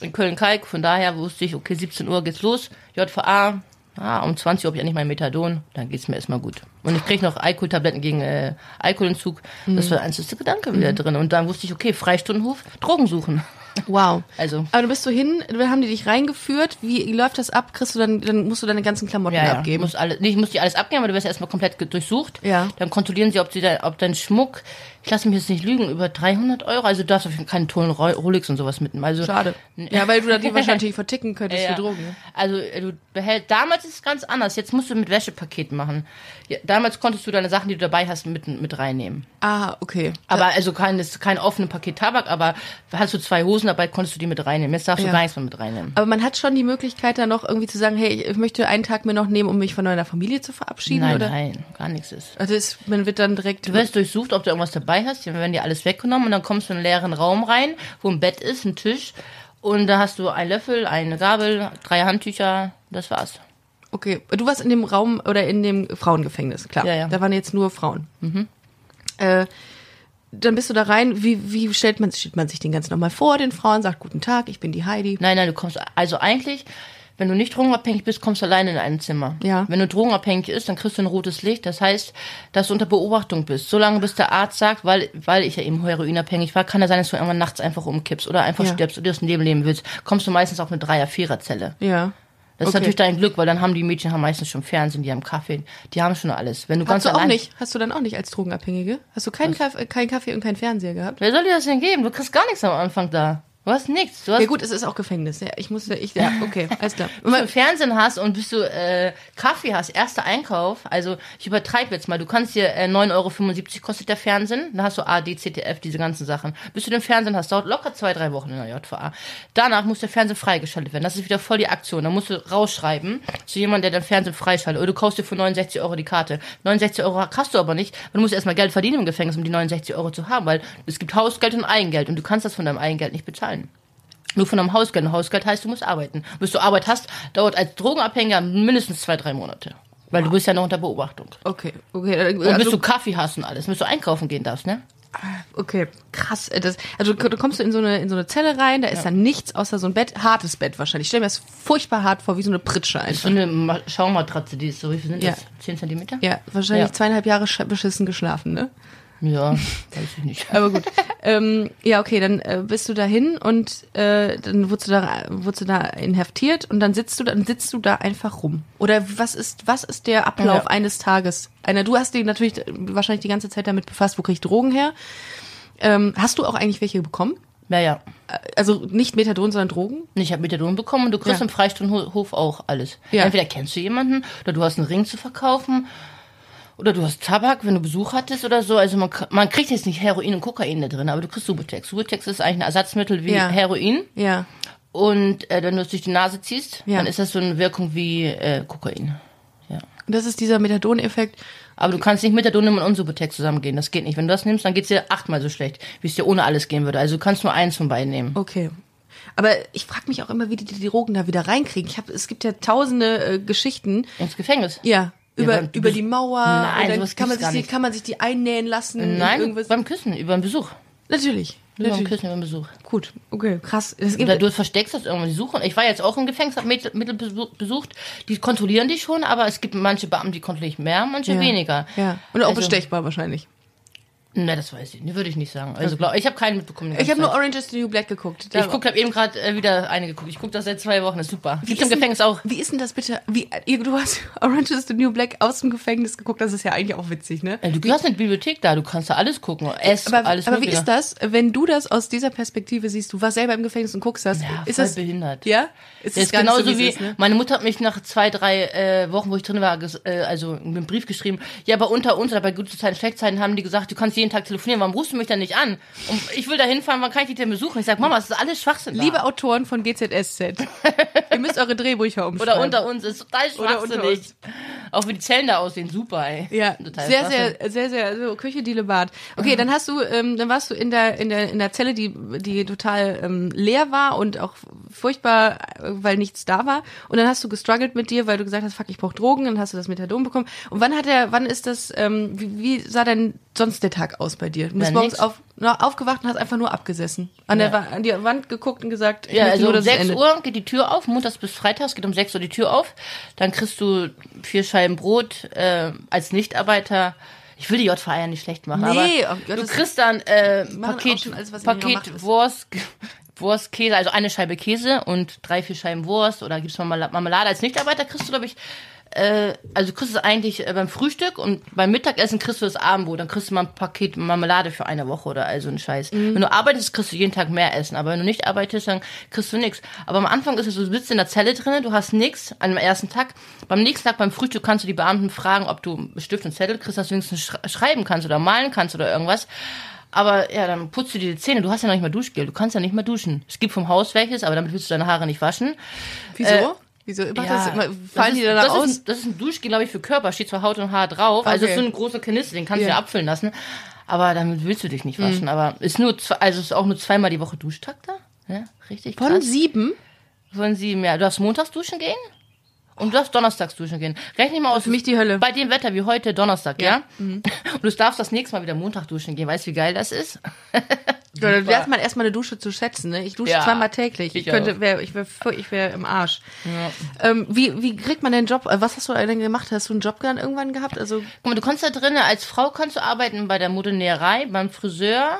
In Köln-Kalk, von daher wusste ich, okay, 17 Uhr geht's los. JVA, ah, um 20 Uhr habe ich endlich mein Methadon, dann geht's mir erstmal gut. Und ich krieg noch Alkoholtabletten gegen äh, Alkoholentzug. Das Mhm. war der einzige Gedanke wieder drin. Und dann wusste ich, okay, Freistundenhof, Drogen suchen. Wow. Also, Aber du bist so hin, dann haben die dich reingeführt. Wie läuft das ab? Kriegst du dann, dann musst du deine ganzen Klamotten ja, ja. abgeben. Muss alle, nee, ich muss die alles abgeben, aber du wirst erstmal komplett durchsucht. Ja. Dann kontrollieren sie, ob, sie da, ob dein Schmuck, ich lasse mich jetzt nicht lügen, über 300 Euro, also du darfst auf jeden Fall keinen tollen Ro- Rolex und sowas mitnehmen. Also, Schade. Ja, weil du da die wahrscheinlich verticken könntest Ja, für Drogen. Also äh, du behältst, damals ist es ganz anders. Jetzt musst du mit Wäschepaketen machen. Ja, damals konntest du deine Sachen, die du dabei hast, mit, mit reinnehmen. Ah, okay. Aber also kein, ist kein offenes Paket Tabak, aber hast du zwei Hosen dabei, konntest du die mit reinnehmen. Jetzt darfst Ja. du gar nichts mehr mit reinnehmen. Aber man hat schon die Möglichkeit, da noch irgendwie zu sagen, hey, ich möchte einen Tag mir noch nehmen, um mich von meiner Familie zu verabschieden, Nein, oder? nein, gar nichts ist. Also es, man wird dann direkt. Du wirst durchsucht, ob du irgendwas dabei hast. Dann werden dir alles weggenommen und dann kommst du in einen leeren Raum rein, wo ein Bett ist, ein Tisch. Und da hast du einen Löffel, eine Gabel, drei Handtücher. Das war's. Okay, du warst in dem Raum oder in dem Frauengefängnis, klar. Ja, ja. Da waren jetzt nur Frauen. Äh, dann bist du da rein. Wie, wie stellt man, stellt man sich den ganz normal vor, den Frauen, sagt guten Tag, ich bin die Heidi. Nein, nein, du kommst, also eigentlich, wenn du nicht drogenabhängig bist, kommst du alleine in ein Zimmer. Ja. Wenn du drogenabhängig bist, dann kriegst du ein rotes Licht. Das heißt, dass du unter Beobachtung bist. Solange bis der Arzt sagt, weil, weil ich ja eben heroinabhängig war, kann er sein, dass du irgendwann nachts einfach umkippst oder einfach Ja. stirbst oder das Leben leben willst. Kommst du meistens auf eine Dreier-, Vierer-Zelle. Ja. Das ist Okay. natürlich dein Glück, weil dann haben die Mädchen haben meistens schon Fernsehen, die haben Kaffee, die haben schon alles. Wenn du Hast ganz du auch nicht? Hast du dann auch nicht als Drogenabhängige? Hast du keinen Kaffee, keinen Kaffee und keinen Fernseher gehabt? Wer soll dir das denn geben? Du kriegst gar nichts am Anfang da. Du hast nichts. Du hast Ja gut, es ist auch Gefängnis. Ja, ich musste, ich, ja, okay, alles klar. Wenn du Fernsehen hast und bis du äh, Kaffee hast, erster Einkauf, also ich übertreibe jetzt mal, du kannst dir äh, 9,75 Euro kostet der Fernsehen, dann hast du AD, ZDF, diese ganzen Sachen. Bis du den Fernsehen hast, dauert locker zwei, drei Wochen in der JVA. Danach muss der Fernsehen freigeschaltet werden. Das ist wieder voll die Aktion. Da musst du rausschreiben zu jemandem, der den Fernsehen freischaltet. Oder du kaufst dir für 69 Euro die Karte. 69 Euro hast du aber nicht, weil du musst erstmal Geld verdienen im Gefängnis, um die 69 Euro zu haben, weil es gibt Hausgeld und Eigengeld und du kannst das von deinem Eigengeld nicht bezahlen. Nur von einem Hausgeld. Und Hausgeld heißt, du musst arbeiten. Bis du Arbeit hast, dauert als Drogenabhängiger mindestens zwei, drei Monate. Weil du bist ja noch unter Beobachtung. Okay, okay. Und bis Also, du Kaffee hast und alles, bis du einkaufen gehen darfst, ne? okay, krass. äh, Das, also du kommst du in so eine in so eine Zelle rein, da ist dann nichts außer so ein Bett, hartes Bett wahrscheinlich. Ich stell mir das furchtbar hart vor, wie so eine Pritsche So einfach. eine Ma- Schaumatratze, die ist so, wie viel sind Ja. das? Zehn Zentimeter? Ja, wahrscheinlich Ja. zweieinhalb Jahre sch- beschissen geschlafen, ne? Ja, weiß ich nicht. Aber gut. ähm, ja, okay, dann äh, bist du dahin und äh, dann wurdest du da wurdest du da inhaftiert und dann sitzt du dann sitzt du da einfach rum. Oder was ist was ist der Ablauf Ja. eines Tages? Einer, du hast dich natürlich wahrscheinlich die ganze Zeit damit befasst, wo krieg ich Drogen her? Ähm, hast du auch eigentlich welche bekommen? Ja, ja. Äh, Also nicht Methadon, sondern Drogen? Ich habe Methadon bekommen und du kriegst Ja. im Freistundenhof auch alles. Ja. Entweder kennst du jemanden oder du hast einen Ring zu verkaufen oder du hast Tabak, wenn du Besuch hattest oder so. Also man, man kriegt jetzt nicht Heroin und Kokain da drin, aber du kriegst Subutex. Subutex ist eigentlich ein Ersatzmittel wie Ja. Heroin. Ja. Und äh, wenn du es durch die Nase ziehst, Ja. dann ist das so eine Wirkung wie äh, Kokain. Ja. Und das ist dieser Methadon-Effekt. Aber du kannst nicht Methadon nehmen und Unsubutex zusammengehen. Das geht nicht. Wenn du das nimmst, dann geht's dir achtmal so schlecht, wie es dir ohne alles gehen würde. Also du kannst nur eins von beiden nehmen. Okay. Aber ich frage mich auch immer, wie die die Drogen da wieder reinkriegen. Ich hab, es gibt ja tausende äh, Geschichten. Ins Gefängnis. Ja. Über, beim- über die Mauer. Nein, und dann kann man, sich die, kann man sich die einnähen lassen. Nein, Irgendwas. beim Küssen, über den Besuch. Natürlich. Beim Natürlich. Küssen, über den Besuch. Gut. Okay. Krass. Es gibt, Oder du versteckst das irgendwann. Die suchen. Ich war jetzt auch im Gefängnis, hab Mittel Mittel besuch- besucht. Die kontrollieren dich schon, aber es gibt manche Beamte, die kontrollieren mehr, manche ja. weniger. Ja. Und auch Also- bestechbar wahrscheinlich. Ne, das weiß ich. nicht, würde ich nicht sagen. Also glaub, ich habe keinen mitbekommen. Ich habe nur. Orange is the New Black geguckt. Ich guck, habe eben gerade äh, wieder eine geguckt. Ich gucke das seit zwei Wochen. Das ist super. Wie im ist denn- Gefängnis auch. Wie ist denn das bitte? Wie, du hast Orange is the New Black aus dem Gefängnis geguckt. Das ist ja eigentlich auch witzig, ne? Du hast eine Bibliothek da. Du kannst da alles gucken. Es, Aber, alles aber wie ist das, wenn du das aus dieser Perspektive siehst? Du warst selber im Gefängnis und guckst das. Ja, ist das behindert. Ja? Ist Das ist genauso so, wie, es ist, ne? meine Mutter hat mich nach zwei, drei äh, Wochen, wo ich drin war, äh, also einen Brief geschrieben. Ja, aber unter uns oder bei guten Zeiten, schlechten Zeiten haben die gesagt, du kannst jeden Tag telefonieren. Warum rufst du mich denn nicht an? Und ich will da hinfahren, wann kann ich dich denn besuchen? Ich sag, Mama, das ist alles Schwachsinn. da. Liebe Autoren von GZSZ, ihr müsst eure Drehbücher umschreiben. oder unter uns ist total schwachsinnig. Auch wie die Zellen da aussehen, super, ey. Ja, Total sehr, sehr, sehr, sehr, also Küche, Diele, Bad. Okay, dann hast du, ähm, dann warst du in der, in der, in der Zelle, die, die total ähm, leer war und auch furchtbar, äh, weil nichts da war. Und dann hast du gestruggelt mit dir, weil du gesagt hast, fuck, ich brauche Drogen. Dann hast du das Methadon bekommen. Und wann hat er, wann ist das, ähm, wie, wie sah denn sonst der Tag aus bei dir? Du Ja, morgens auf, aufgewacht und hast einfach nur abgesessen. An, der, Ja. Wa- an die Wand geguckt und gesagt, ich Ja, also nur, um dass es 6 endet. Uhr geht die Tür auf, montags bis freitags geht um 6 Uhr die Tür auf. Dann kriegst du vier Scheiben Brot äh, als Nichtarbeiter. Ich will die JVA ja nicht schlecht machen, Nee, aber oh du kriegst dann äh, Paket, alles, Paket Wurst, Wurst, Käse, also eine Scheibe Käse und drei, vier Scheiben Wurst oder gibt's Marmela- Marmelade. Als Nichtarbeiter kriegst du, glaube ich, äh, also du kriegst es eigentlich äh, beim Frühstück und beim Mittagessen kriegst du das Abendbrot. Dann kriegst du mal ein Paket Marmelade für eine Woche oder also ein Scheiß. Mhm. Wenn du arbeitest, kriegst du jeden Tag mehr Essen. Aber wenn du nicht arbeitest, dann kriegst du nichts. Aber am Anfang ist es so, du sitzt in der Zelle drinnen, du hast nichts an dem ersten Tag. Beim nächsten Tag beim Frühstück kannst du die Beamten fragen, ob du Stift und Zettel kriegst, dass du wenigstens sch schreiben kannst oder malen kannst oder irgendwas. Aber ja, dann putzt du dir die Zähne. Du hast ja noch nicht mal Duschgel. Du kannst ja nicht mal duschen. Es gibt vom Haus welches, aber damit willst du deine Haare nicht waschen. Wieso? Äh, Wieso? Macht Ja, das immer, das fallen ist, die da das aus? Ist ein, das ist ein Duschgel, glaube ich, für Körper. Steht zwar Haut und Haar drauf. Also Okay. ist so ein großer Kanister, den kannst Ja. du ja abfüllen lassen. Aber damit willst du dich nicht waschen. Aber ist nur, also ist auch nur zweimal die Woche Duschtag da. Ja, richtig Von krass. sieben? Von sieben, ja. Du darfst montags duschen gehen und du darfst donnerstags duschen gehen. Rechne mal aus. für mich die Hölle. Bei dem Wetter wie heute Donnerstag, ja? Mhm. Und du darfst das nächste Mal wieder Montag duschen gehen. Weißt du, wie geil das ist? Ja, dann lernt man erstmal eine Dusche zu schätzen. Ne? Ich dusche Ja, zweimal täglich. Ich, ich könnte, wär, ich wäre ich wär im Arsch. Ähm, wie, wie kriegt man den Job? äh, Was hast du denn gemacht? Hast du einen Job dann irgendwann gehabt? Also Guck mal, du kannst da drinnen, als Frau kannst du arbeiten bei der Modenäerei, beim Friseur.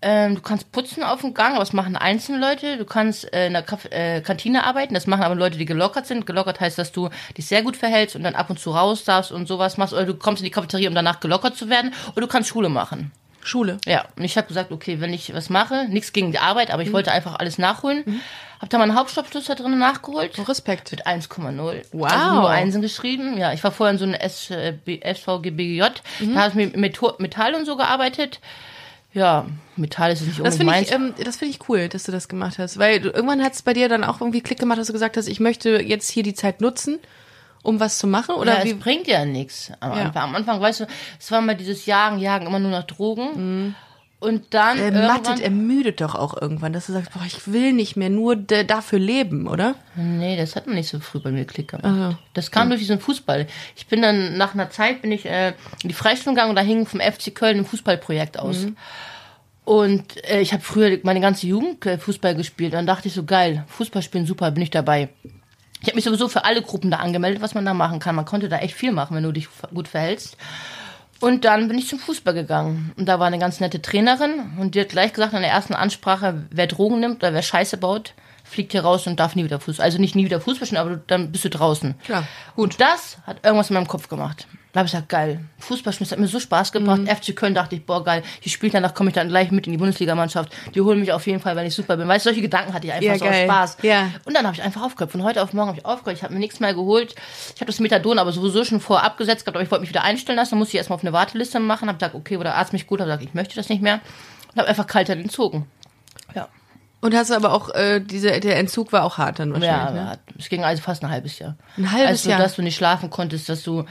Ähm, du kannst putzen auf dem Gang, aber das machen einzelne Leute. Du kannst äh, in der Kaf äh, Kantine arbeiten, das machen aber Leute, die gelockert sind. Gelockert heißt, dass du dich sehr gut verhältst und dann ab und zu raus darfst und sowas machst. Oder du kommst in die Cafeteria, um danach gelockert zu werden. Oder du kannst Schule machen. Schule. Ja, und ich habe gesagt, okay, wenn ich was mache, nichts gegen die Arbeit, aber ich wollte einfach alles nachholen. Hab da meinen Hauptstoppschluss da drin nachgeholt. Oh, Respekt. Mit 1,0. Wow. Also nur Einsen geschrieben. Ja, ich war vorher in so einem SVGBJ. Mhm. Da habe ich mit Metall und so gearbeitet. Ja, Metall ist nicht Das unbedingt ähm, das finde ich cool, dass du das gemacht hast, weil du, irgendwann hat es bei dir dann auch irgendwie Klick gemacht, dass du gesagt hast, ich möchte jetzt hier die Zeit nutzen, um was zu machen, oder ja, wie? es bringt ja nichts. Am, Ja. Anfang, am Anfang, weißt du, es war mal dieses Jagen, Jagen, immer nur nach Drogen. Und dann Er irgendwann, mattet, ermüdet doch auch irgendwann, dass du sagst, boah, ich will nicht mehr nur dafür leben, oder? Nee, das hat noch nicht so früh bei mir Klick gemacht. Ach so. Das kam durch diesen Fußball. Ich bin dann nach einer Zeit bin ich äh, in die Freistunde gegangen und da hing vom FC Köln ein Fußballprojekt aus. Mhm. Und äh, ich habe früher meine ganze Jugend äh, Fußball gespielt. Dann dachte ich so geil, Fußball spielen super, bin ich dabei. Ich habe mich sowieso für alle Gruppen da angemeldet, was man da machen kann. Man konnte da echt viel machen, wenn du dich gut verhältst. Und dann bin ich zum Fußball gegangen. Und da war eine ganz nette Trainerin und die hat gleich gesagt in der ersten Ansprache, wer Drogen nimmt oder wer Scheiße baut, fliegt hier raus und darf nie wieder Fußball. Also nicht nie wieder Fußball spielen, aber dann bist du draußen. Klar, gut. Und das hat irgendwas in meinem Kopf gemacht. Da habe ich gesagt, geil. Fußball spielen, das hat mir so Spaß gebracht. Mhm. FC Köln dachte ich, boah, geil. Die spielt danach, komme ich dann gleich mit in die Bundesligamannschaft. Die holen mich auf jeden Fall, wenn ich super bin. Weißt du, solche Gedanken hatte ich einfach Ja, so aus geil. Spaß. Ja. Und dann habe ich einfach aufgehört. Von heute auf morgen habe ich aufgehört. Ich habe mir nichts mehr geholt. Ich habe das Methadon aber sowieso schon vorher abgesetzt gehabt, aber ich wollte mich wieder einstellen lassen. Dann musste ich erstmal auf eine Warteliste machen. Habe gesagt, okay, wo der Arzt mich gut hat, habe gesagt, ich möchte das nicht mehr. Und habe einfach kalt dann entzogen. Ja. Und hast aber auch, äh, diese, der Entzug war auch hart dann Ja, wahrscheinlich, ne? aber es ging also fast ein halbes Jahr. Ein halbes also, Jahr? dass du nicht schlafen konntest, dass du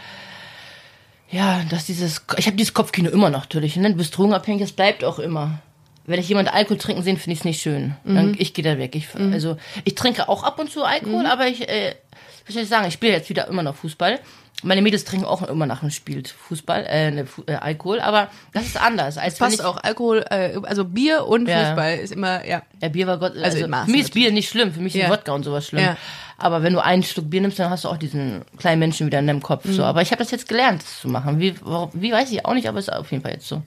ja, dass dieses ich habe dieses Kopfkino immer noch natürlich, ne? Du bist drogenabhängig, das bleibt auch immer. Wenn ich jemand Alkohol trinken sehen, finde ich es nicht schön. Dann, ich gehe da weg. Ich, Also ich trinke auch ab und zu Alkohol, aber ich, äh, wie soll ich sagen, ich spiele jetzt wieder immer noch Fußball. Meine Mädels trinken auch immer nach dem Spiel Fußball, äh, ne, Fu äh, Alkohol, aber das ist anders. Als wenn Passt ich, auch Alkohol, äh, also Bier und Ja. Fußball ist immer, ja. Ja, Bier war Gott, also, Maßen für mich ist Bier nicht schlimm, für mich ist Ja. Wodka und sowas schlimm. Ja. Aber wenn du einen Schluck Bier nimmst, dann hast du auch diesen kleinen Menschen wieder in deinem Kopf. Mhm. So, aber ich habe das jetzt gelernt, das zu machen. Wie, wie weiß ich auch nicht, aber es ist auf jeden Fall jetzt so.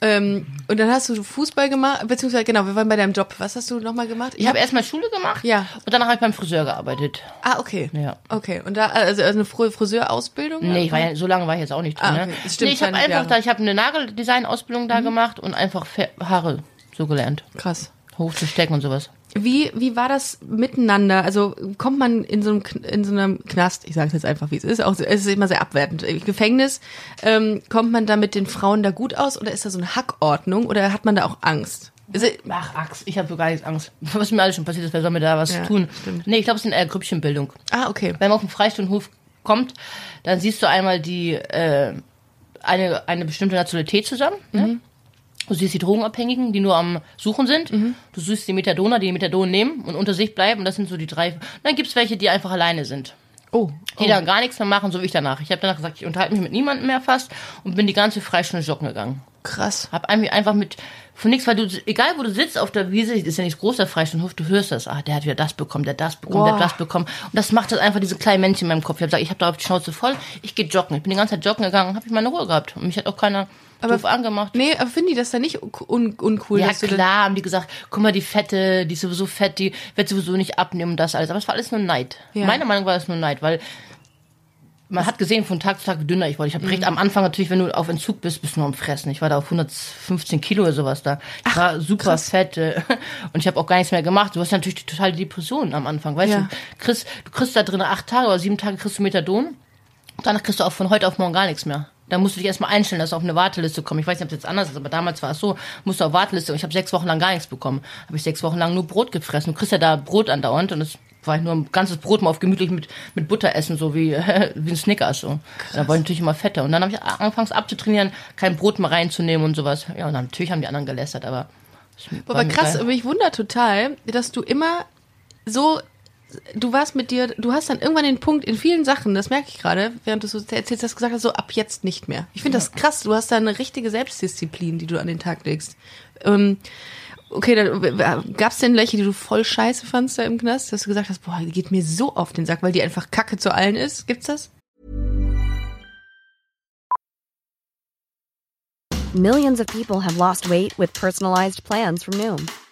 Ähm, und dann hast du Fußball gemacht, beziehungsweise, genau, wir waren bei deinem Job. Was hast du nochmal gemacht? Ich habe erstmal Schule gemacht Ja. und danach habe ich beim Friseur gearbeitet. Ah, okay. Ja. Okay. Und da, also also eine Fr- Friseurausbildung? Nee, ich war ja, so lange war ich jetzt auch nicht drin. Ah, okay. ne? Das stimmt, nee, ich habe einfach Jahre. da, ich habe eine Nageldesign-Ausbildung da gemacht und einfach Haare so gelernt. Krass. Hochzustecken und sowas. Wie, wie war das miteinander? Also kommt man in so einem, in so einem Knast, ich sage es jetzt einfach, wie es ist, auch, es ist immer sehr abwertend, Im Gefängnis, ähm, kommt man da mit den Frauen da gut aus oder ist da so eine Hackordnung oder hat man da auch Angst? Ist Ach, Axt, ich habe gar nichts Angst. Was mir alles schon passiert ist, wer soll mir da was Ja, tun? stimmt. Nee, ich glaube, es ist eine eher Grüppchenbildung. ah, okay. wenn man auf den Freistundenhof kommt, dann siehst du einmal die äh, eine, eine bestimmte Nationalität zusammen. Ne? Du siehst die Drogenabhängigen, die nur am Suchen sind. Du siehst die Methadoner, die Methadon nehmen und unter sich bleiben. Das sind so die drei. Dann gibt's welche, die einfach alleine sind. Oh, Die dann gar nichts mehr machen, so wie ich danach. Ich habe danach gesagt, ich unterhalte mich mit niemandem mehr fast und bin die ganze Freistunde joggen gegangen. krass. Hab irgendwie einfach mit von nichts, weil du, egal wo du sitzt auf der Wiese, ist ja nicht groß der Freistundenhof, du hörst das, ah, der hat wieder das bekommen, der hat das bekommen, der Boah. hat das bekommen. Und das macht das einfach diese kleinen Männchen in meinem Kopf. Ich habe gesagt, ich habe da auf die Schnauze voll, ich gehe joggen. Ich bin die ganze Zeit joggen gegangen, habe ich meine Ruhe gehabt. Und mich hat auch keiner doof angemacht. Nee, aber finden die das dann nicht un uncool? Ja klar, haben die gesagt, guck mal, die Fette, die ist sowieso fett, die wird sowieso nicht abnehmen und das alles. Aber es war alles nur Neid. Ja. Meiner Meinung war es nur Neid, weil man hat gesehen von Tag zu Tag, dünner ich wurde. Ich habe Mhm. recht am Anfang natürlich, wenn du auf Entzug bist, bist du nur am Fressen. Ich war da auf 115 Kilo oder sowas da. Ich war super krass. fett äh, und ich habe auch gar nichts mehr gemacht. Du hast natürlich die totale Depression am Anfang, weißt Ja. du? Kriegst, du kriegst da drin acht Tage oder sieben Tage kriegst du Methadon. Danach kriegst du auch von heute auf morgen gar nichts mehr. Da musst du dich erstmal einstellen, dass du auf eine Warteliste kommst. Ich weiß nicht, ob es jetzt anders ist, aber damals war es so, musst du auf Warteliste und ich habe sechs Wochen lang gar nichts bekommen. Habe ich sechs Wochen lang nur Brot gefressen. Du kriegst ja da Brot andauernd und das war nur ein ganzes Brot mal auf gemütlich mit, mit Butter essen, so wie, wie ein Snickers. So. Da war ich natürlich immer fetter. Und dann habe ich angefangen abzutrainieren, kein Brot mehr reinzunehmen und sowas. Ja, und dann, natürlich haben die anderen gelästert, aber. Aber krass, egal. mich wundert total, dass du immer so, du warst mit dir, du hast dann irgendwann den Punkt in vielen Sachen, das merke ich gerade, während du so erzählst, hast gesagt hast, so ab jetzt nicht mehr. Ich finde das krass, du hast da eine richtige Selbstdisziplin, die du an den Tag legst. Ähm, okay, dann gab's denn welche, die du voll scheiße fandst da im Knast, dass du gesagt hast, boah, die geht mir so auf den Sack, weil die einfach Kacke zu allen ist? Gibt's das? Millions of people have lost weight with personalized plans from Noom,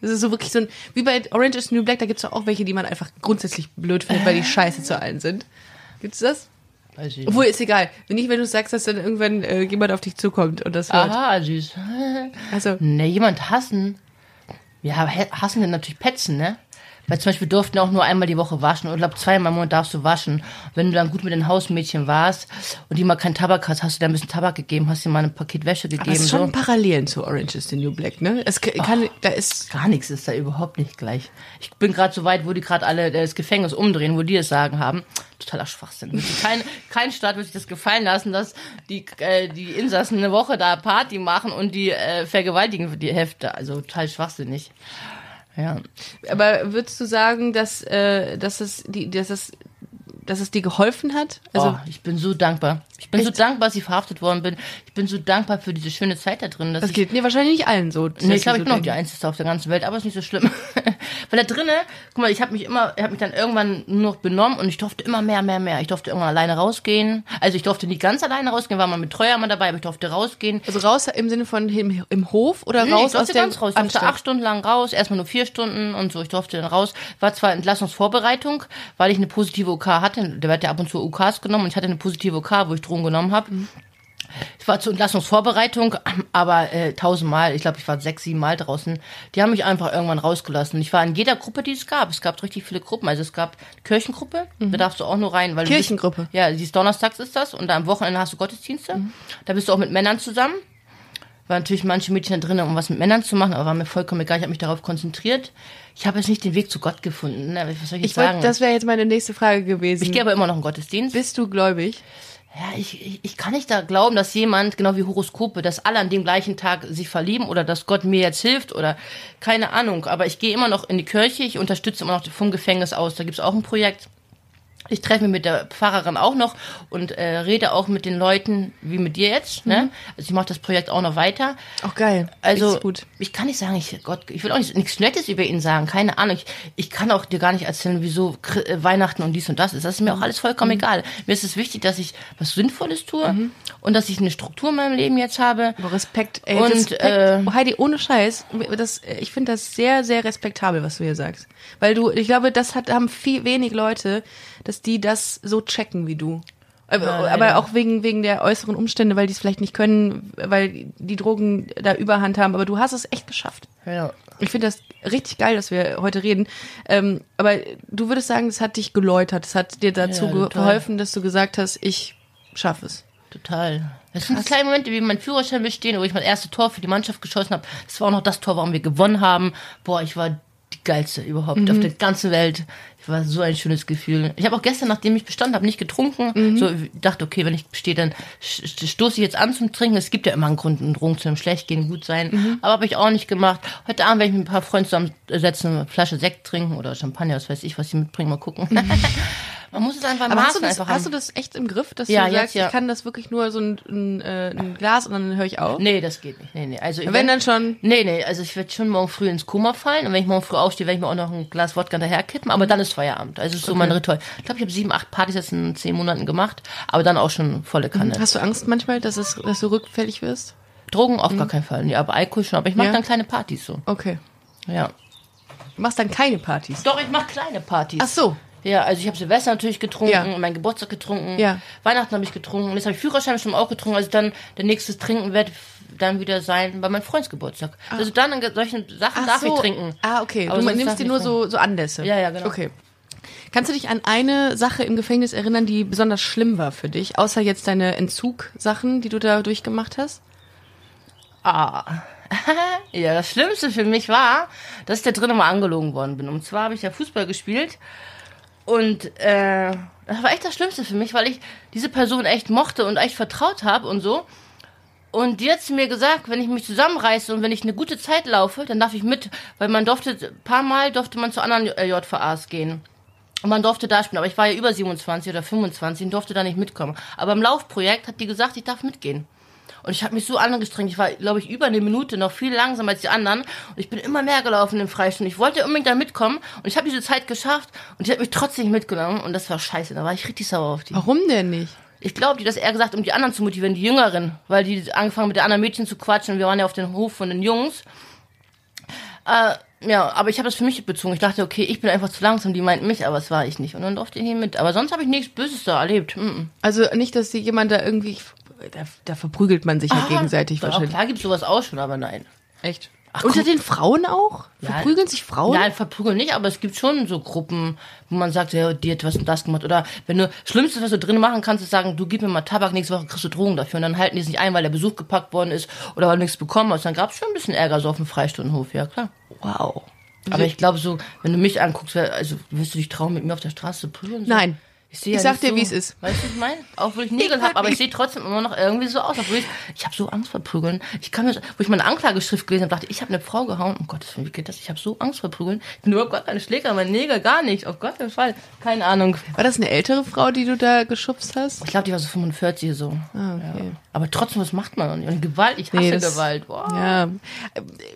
Das ist so wirklich so ein, wie bei Orange is the New Black, da gibt's doch auch welche, die man einfach grundsätzlich blöd findet, weil die scheiße zu allen sind. Gibt's das? Weiß ich Obwohl, ist egal. Wenn nicht, wenn du sagst, dass dann irgendwann äh, jemand auf dich zukommt und das hört. Aha, süß. Also, Ne, jemand hassen. Ja, hassen denn natürlich Petzen, ne? Weil zum Beispiel durften auch nur einmal die Woche waschen. Und ich glaube, zweimal im Monat darfst du waschen. Wenn du dann gut mit den Hausmädchen warst und die mal keinen Tabak hast, hast du dir ein bisschen Tabak gegeben, hast dir mal ein Paket Wäsche gegeben. aber es ist schon so. Parallelen zu Orange is the New Black, ne? Es kann, da ist, Gar nichts ist da überhaupt nicht gleich. Ich bin gerade so weit, wo die gerade alle das Gefängnis umdrehen, wo die es sagen haben. Totaler Schwachsinn. Kein, kein Staat wird sich das gefallen lassen, dass die, äh, die Insassen eine Woche da Party machen und die äh, vergewaltigen für die Hälfte. Also total schwachsinnig. Ja. aber würdest du sagen, dass, äh, dass es die, dass es, dass es dir geholfen hat? Also, oh, ich bin so dankbar. Ich bin so dankbar, dass ich verhaftet worden bin. Ich bin so dankbar für diese schöne Zeit da drin. Das geht mir wahrscheinlich nicht allen so. Nee, ich glaube, so ich bin auch die. Einzige auf der ganzen Welt, aber ist nicht so schlimm. Weil da drinnen, guck mal, ich habe mich immer, ich habe mich dann irgendwann nur noch benommen und ich durfte immer mehr, mehr, mehr. Ich durfte irgendwann alleine rausgehen. Also ich durfte nicht ganz alleine rausgehen, war mal mit Treuer mal dabei, aber ich durfte rausgehen. Also raus im Sinne von im, im Hof oder Nee, raus ich aus durfte der ganz raus. Ich durfte acht Stunden lang raus, erstmal nur vier Stunden und so. Ich durfte dann raus. War zwar Entlassungsvorbereitung, weil ich eine positive OK hatte. Der wird ja ab und zu OKs genommen und ich hatte eine positive OK, wo ich Drogen genommen habe. Ich war zur Entlassungsvorbereitung, aber äh, tausendmal, ich glaube, ich war sechs, sieben Mal draußen. Die haben mich einfach irgendwann rausgelassen. Ich war in jeder Gruppe, die es gab. Es gab richtig viele Gruppen. Also es gab Kirchengruppe, da darfst du auch nur rein. Weil du bist- Kirchengruppe? ja, dieses Donnerstags ist das und am Wochenende hast du Gottesdienste. Da bist du auch mit Männern zusammen. War natürlich manche Mädchen da drin, um was mit Männern zu machen, aber war mir vollkommen egal. Ich habe mich darauf konzentriert. Ich habe jetzt nicht den Weg zu Gott gefunden. Ne? Was soll ich, Ich sagen? wollte, das wäre jetzt meine nächste Frage gewesen. ich gehe aber immer noch in Gottesdienst. Bist du gläubig? Ja, ich, ich, ich kann nicht da glauben, dass jemand, genau wie Horoskope, dass alle an dem gleichen Tag sich verlieben oder dass Gott mir jetzt hilft oder keine Ahnung. Aber ich gehe immer noch in die Kirche, ich unterstütze immer noch vom Gefängnis aus. Da gibt's auch ein Projekt. Ich treffe mich mit der Pfarrerin auch noch und äh, rede auch mit den Leuten, wie mit dir jetzt. Ne? Also ich mache das Projekt auch noch weiter. Auch geil. Also ich kann nicht sagen, ich Gott, ich will auch nicht, nichts Nettes über ihn sagen, keine Ahnung. Ich, ich kann auch dir gar nicht erzählen, wieso äh, Weihnachten und dies und das ist. Das ist mir auch alles vollkommen Mhm. egal. Mir ist es wichtig, dass ich was Sinnvolles tue und dass ich eine Struktur in meinem Leben jetzt habe. Aber Respekt, ey, Und, Respekt. äh, Oh, Heidi, ohne Scheiß, das, ich finde das sehr, sehr respektabel, was du hier sagst. Weil du, ich glaube, das hat, haben viel wenig Leute, dass die das so checken wie du. Aber, leider. aber auch wegen, wegen der äußeren Umstände, weil die es vielleicht nicht können, weil die Drogen da Überhand haben. Aber du hast es echt geschafft. Ja. Ich finde das richtig geil, dass wir heute reden. Ähm, aber du würdest sagen, es hat dich geläutert. Es hat dir dazu Ja, geholfen, dass du gesagt hast, ich schaffe es. Total. Das sind kleine Momente, wie mein Führerschein bestehen, wo ich mein erstes Tor für die Mannschaft geschossen habe. Das war auch noch das Tor, warum wir gewonnen haben. Boah, ich war die geilste überhaupt Mhm. auf der ganzen Welt. Ich war so ein schönes Gefühl. Ich habe auch gestern, nachdem ich bestanden habe, nicht getrunken. Mhm. So ich dachte, okay, wenn ich bestehe, dann stoße ich jetzt an zum Trinken. Es gibt ja immer einen Grund, einen Drogen zu einem schlecht gehen, gut sein. Mhm. Aber habe ich auch nicht gemacht. Heute Abend werde ich mit ein paar Freunden zusammensetzen, eine Flasche Sekt trinken oder Champagner, was weiß ich, was sie mitbringen, mal gucken. Man muss es einfach Mhm. Aber hast du, das, einfach hast du das echt im Griff, dass Ja, du jetzt sagst, ja. ich kann das wirklich nur so ein, ein, äh, ein Glas und dann höre ich auf? Nee, das geht nicht. Nee, nee. Also Wenn dann schon. Nee, nee, also ich werde schon morgen früh ins Koma fallen und wenn ich morgen früh aufstehe, werde ich mir auch noch ein Glas Wodka daher kippen, aber dann ist Feierabend. Also ist so mein Ritual. Ich glaube, ich habe sieben, acht Partys jetzt in zehn Monaten gemacht, aber dann auch schon volle Kanne. Hast du Angst manchmal, dass, es, dass du rückfällig wirst? Drogen auf gar keinen Fall. Nee, aber Alkohol schon, aber ich mache Ja. dann kleine Partys so. Okay. Ja. Du machst dann keine Partys. Doch, ich mache kleine Partys. Ach so. Ja, also ich habe Silvester natürlich getrunken, Ja. meinen Geburtstag getrunken, Ja. Weihnachten habe ich getrunken, jetzt habe ich Führerschein schon auch getrunken, also dann der nächste Trinken wird dann wieder sein bei meinem Freundsgeburtstag. Also dann an solchen Sachen darf ich trinken. Ah, okay. Aber du nimmst dir nur so, so Anlässe. Ja, ja, genau. Okay. Kannst du dich an eine Sache im Gefängnis erinnern, die besonders schlimm war für dich? Außer jetzt deine Entzugsachen, die du da durchgemacht hast? Ah. ja, das Schlimmste für mich war, dass ich da drinnen mal angelogen worden bin. Und zwar habe ich ja Fußball gespielt und äh, das war echt das Schlimmste für mich, weil ich diese Person echt mochte und echt vertraut habe und so. Und die hat mir gesagt, wenn ich mich zusammenreiße und wenn ich eine gute Zeit laufe, dann darf ich mit, weil man durfte, ein paar Mal durfte man zu anderen äh, JVAs gehen. Und man durfte da spielen, aber ich war ja über 27 oder 25 und durfte da nicht mitkommen. Aber im Laufprojekt hat die gesagt, ich darf mitgehen. Und ich habe mich so angestrengt. Ich war, glaube ich, über eine Minute noch viel langsamer als die anderen. Und ich bin immer mehr gelaufen im Freistunden. Ich wollte unbedingt da mitkommen. Und ich habe diese Zeit geschafft. Und die hat mich trotzdem nicht mitgenommen. Und das war scheiße. Da war ich richtig sauer auf die. Warum denn nicht? Ich glaube, die das eher gesagt, um die anderen zu motivieren, die Jüngeren. Weil die angefangen mit den anderen Mädchen zu quatschen. Wir waren ja auf dem Hof von den Jungs. Äh, ja, aber ich habe das für mich bezogen. Ich dachte, okay, ich bin einfach zu langsam. Die meinten mich, aber es war ich nicht. Und dann durfte ich nicht mit. Aber sonst habe ich nichts Böses da erlebt. Mm -mm. Also nicht, dass dir jemand da irgendwie. Da, da verprügelt man sich ja Ah, gegenseitig wahrscheinlich. Klar gibt's sowas auch schon, aber nein. Echt? Unter den Frauen auch? Ja. Verprügeln sich Frauen? Nein, verprügeln nicht, aber es gibt schon so Gruppen, wo man sagt, ja, die hat was und das gemacht. Oder wenn du, Schlimmste, was du drin machen kannst, ist sagen, du gib mir mal Tabak, nächste Woche kriegst du Drogen dafür. Und dann halten die es nicht ein, weil der Besuch gepackt worden ist oder weil du nichts bekommen hast. Dann gab's schon ein bisschen Ärger so auf dem Freistundenhof, ja klar. Wow. Aber ich glaube so, wenn du mich anguckst, also wirst du dich trauen, mit mir auf der Straße zu prügeln? So? Nein. Ich, Ich ja sag dir, so, wie es ist. Weißt du, was ich meine? Auch wo ich Nägel habe, aber ich sehe trotzdem immer noch irgendwie so aus. Obwohl ich, ich habe so Angst vor Prügeln. Ich kann mir, wo ich meine Anklageschrift gelesen habe, dachte ich, ich habe eine Frau gehauen. Um Gottes Willen, wie geht das? Ich habe so Angst vor Prügeln. Ich bin überhaupt gar keine Schläger, meine Nägel gar nicht. Auf Gott keinen Fall. Keine Ahnung. War das eine ältere Frau, die du da geschubst hast? Ich glaube, die war so 45 so. Ah, okay. ja. Aber trotzdem, was macht man? Und Gewalt, ich hasse Nee, das- Gewalt. Boah. Ja,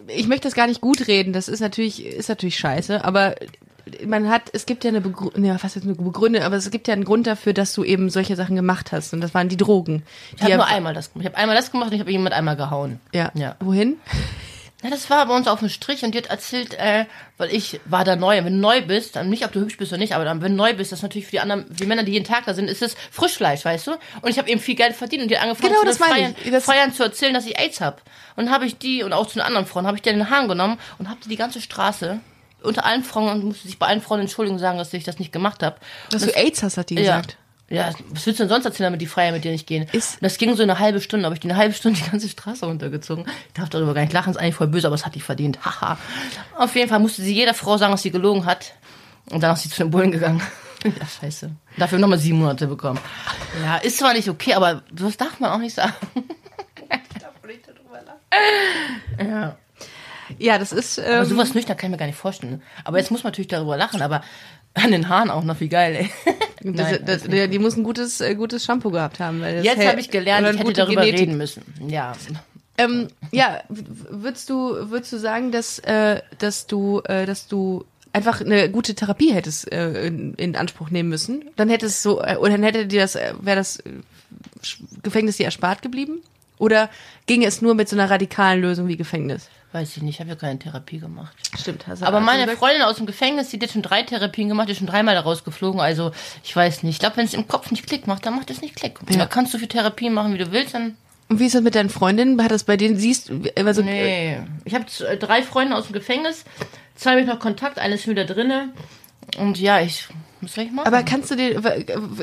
ich möchte das gar nicht gut reden. Das ist natürlich, ist natürlich scheiße. Aber man hat, es gibt ja eine Begründung, ja, fast jetzt eine Begründung, aber es gibt ja einen Grund dafür, dass du eben solche Sachen gemacht hast. Und das waren die Drogen. Ich habe nur einmal das gemacht. Ich habe einmal das gemacht und ich habe jemand einmal gehauen. Ja. Ja. Wohin? Na, das war bei uns auf dem Strich und die hat erzählt, äh, weil ich war da neu. Wenn du neu bist, dann nicht, ob du hübsch bist oder nicht, aber dann, wenn du neu bist, das ist natürlich für die anderen, die Männer, die jeden Tag da sind, ist es Frischfleisch, weißt du? Und ich habe eben viel Geld verdient und die hat angefangen, Genau, zu das Feiern, ich. Das- Feiern zu erzählen, dass ich AIDS hab. Und habe ich die und auch zu den anderen Frauen, habe ich die in den Haaren genommen und habe die die ganze Straße unter allen Frauen und musste sich bei allen Frauen entschuldigen sagen, dass ich das nicht gemacht habe. Dass du AIDS hast, hat die gesagt. Ja, was willst du denn sonst erzählen, damit die Freier mit dir nicht gehen? Ist- Und das ging so eine halbe Stunde, habe ich die eine halbe Stunde die ganze Straße runtergezogen. Ich darf darüber gar nicht lachen, ist eigentlich voll böse, aber es hat die verdient. Haha. Auf jeden Fall musste sie jeder Frau sagen, dass sie gelogen hat. Und dann ist sie zu den Bullen gegangen. ja, scheiße. Dafür nochmal sieben Monate bekommen. Ja, ist zwar nicht okay, aber das darf man auch nicht sagen. ja. Ja, das ist. Ähm, Aber sowas nüchtern kann ich mir gar nicht vorstellen. Aber jetzt muss man natürlich darüber lachen, aber an den Haaren auch noch, wie geil, ey. das, Nein, das, die, die muss ein gutes, äh, gutes Shampoo gehabt haben. Das Jetzt habe ich gelernt, ich hätte darüber Genetik. reden müssen. Ja. Ähm, ja, würdest du, würdest du sagen, dass, äh, dass du, äh, dass du einfach eine gute Therapie hättest äh, in, in Anspruch nehmen müssen? Dann hättest so, äh, oder dann hätte dir das, äh, wäre das äh, Gefängnis dir erspart geblieben? Oder ginge es nur mit so einer radikalen Lösung wie Gefängnis? Weiß ich nicht, ich habe ja keine Therapie gemacht. Stimmt, hast du Aber meine gesagt? Freundin aus dem Gefängnis, die hat schon drei Therapien gemacht, die ist schon dreimal da rausgeflogen. Also ich weiß nicht. Ich glaube, wenn es im Kopf nicht Klick macht, dann macht es nicht Klick. Ja. Da kannst du viel Therapie machen, wie du willst. Dann Und wie ist das mit deinen Freundinnen? Hat das bei denen, siehst du, also, äh, nee. Ich habe z- drei Freunde aus dem Gefängnis. Zwei mit noch Kontakt, eine ist wieder drinne. Und ja, ich soll ich machen? Aber kannst du den,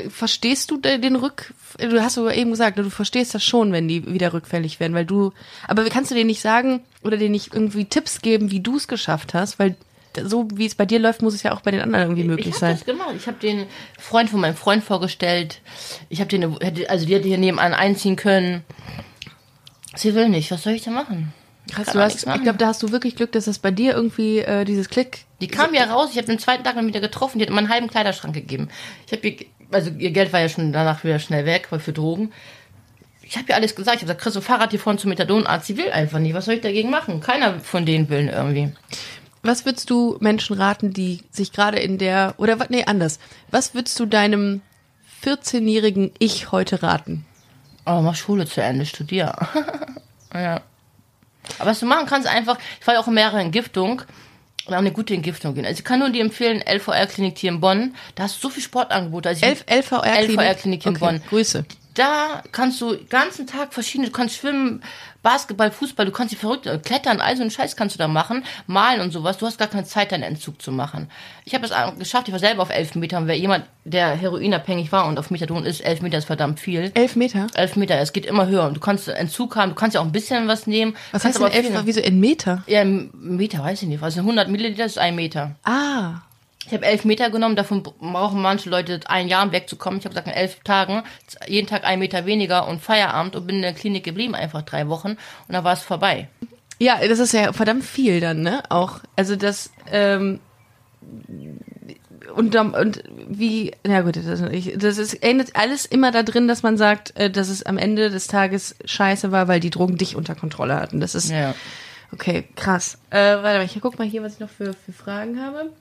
verstehst du de- den Rück, du hast aber eben gesagt, du verstehst das schon, wenn die wieder rückfällig werden, weil du, aber kannst du denen nicht sagen oder denen nicht irgendwie Tipps geben, wie du es geschafft hast, weil so wie es bei dir läuft, muss es ja auch bei den anderen irgendwie möglich ich habe sein. das gemacht. Ich habe den Freund von meinem Freund vorgestellt. Ich habe den, also die hätte hier nebenan einziehen können. Sie will nicht. Was soll ich denn machen? Krass, du hast, ich glaube, da hast du wirklich Glück, dass das bei dir irgendwie äh, dieses Klick. Die kam ja raus, ich habe den zweiten Tag mit ihr getroffen, die hat mir einen halben Kleiderschrank gegeben. Ich habe ihr, also ihr Geld war ja schon danach wieder schnell weg, weil für Drogen. Ich habe ihr alles gesagt, ich habe gesagt, du ein Fahrrad hier vorne zum Methadonarzt, sie will einfach nicht, was soll ich dagegen machen? Keiner von denen will irgendwie. Was würdest du Menschen raten, die sich gerade in der oder wa- nee anders? Was würdest du deinem 14-jährigen Ich heute raten? Oh, mach Schule zu Ende, studier. ja. Aber was du machen kannst, einfach, ich war ja auch in mehreren Entgiftung und auch eine gute Entgiftung gehen. Also ich kann nur dir empfehlen, LVR-Klinik hier in Bonn. Da hast du so viel Sportangebote. Also ich- Elf LVR-Klinik. LVR-Klinik in okay. Bonn. Grüße. Da kannst du den ganzen Tag verschiedene, du kannst schwimmen, Basketball, Fußball, du kannst die verrückt, äh, klettern, all so einen Scheiß kannst du da machen, malen und sowas. Du hast gar keine Zeit, deinen Entzug zu machen. Ich habe es geschafft, ich war selber auf elf Metern. Wer jemand, der heroinabhängig war und auf Methadon ist, elf Meter ist verdammt viel. Elf Meter? Elf Meter, es geht immer höher und du kannst Entzug haben, du kannst ja auch ein bisschen was nehmen. Was kannst heißt denn aber elf? Wieso in Meter? Ja, ein Meter, weiß ich nicht. Also 100 Milliliter ist ein Meter. Ah. Ich habe elf Meter genommen, davon brauchen manche Leute ein Jahr, um wegzukommen. Ich habe gesagt, in elf Tagen, jeden Tag ein Meter weniger und Feierabend und bin in der Klinik geblieben, einfach drei Wochen und dann war es vorbei. Ja, das ist ja verdammt viel dann, ne? Auch. Also das, ähm, und, und wie, na gut, das, das ist endet alles immer da drin, dass man sagt, äh, dass es am Ende des Tages scheiße war, weil die Drogen dich unter Kontrolle hatten. Das ist, Ja. okay, krass. Äh, warte mal, ich guck mal hier, was ich noch für, für Fragen habe.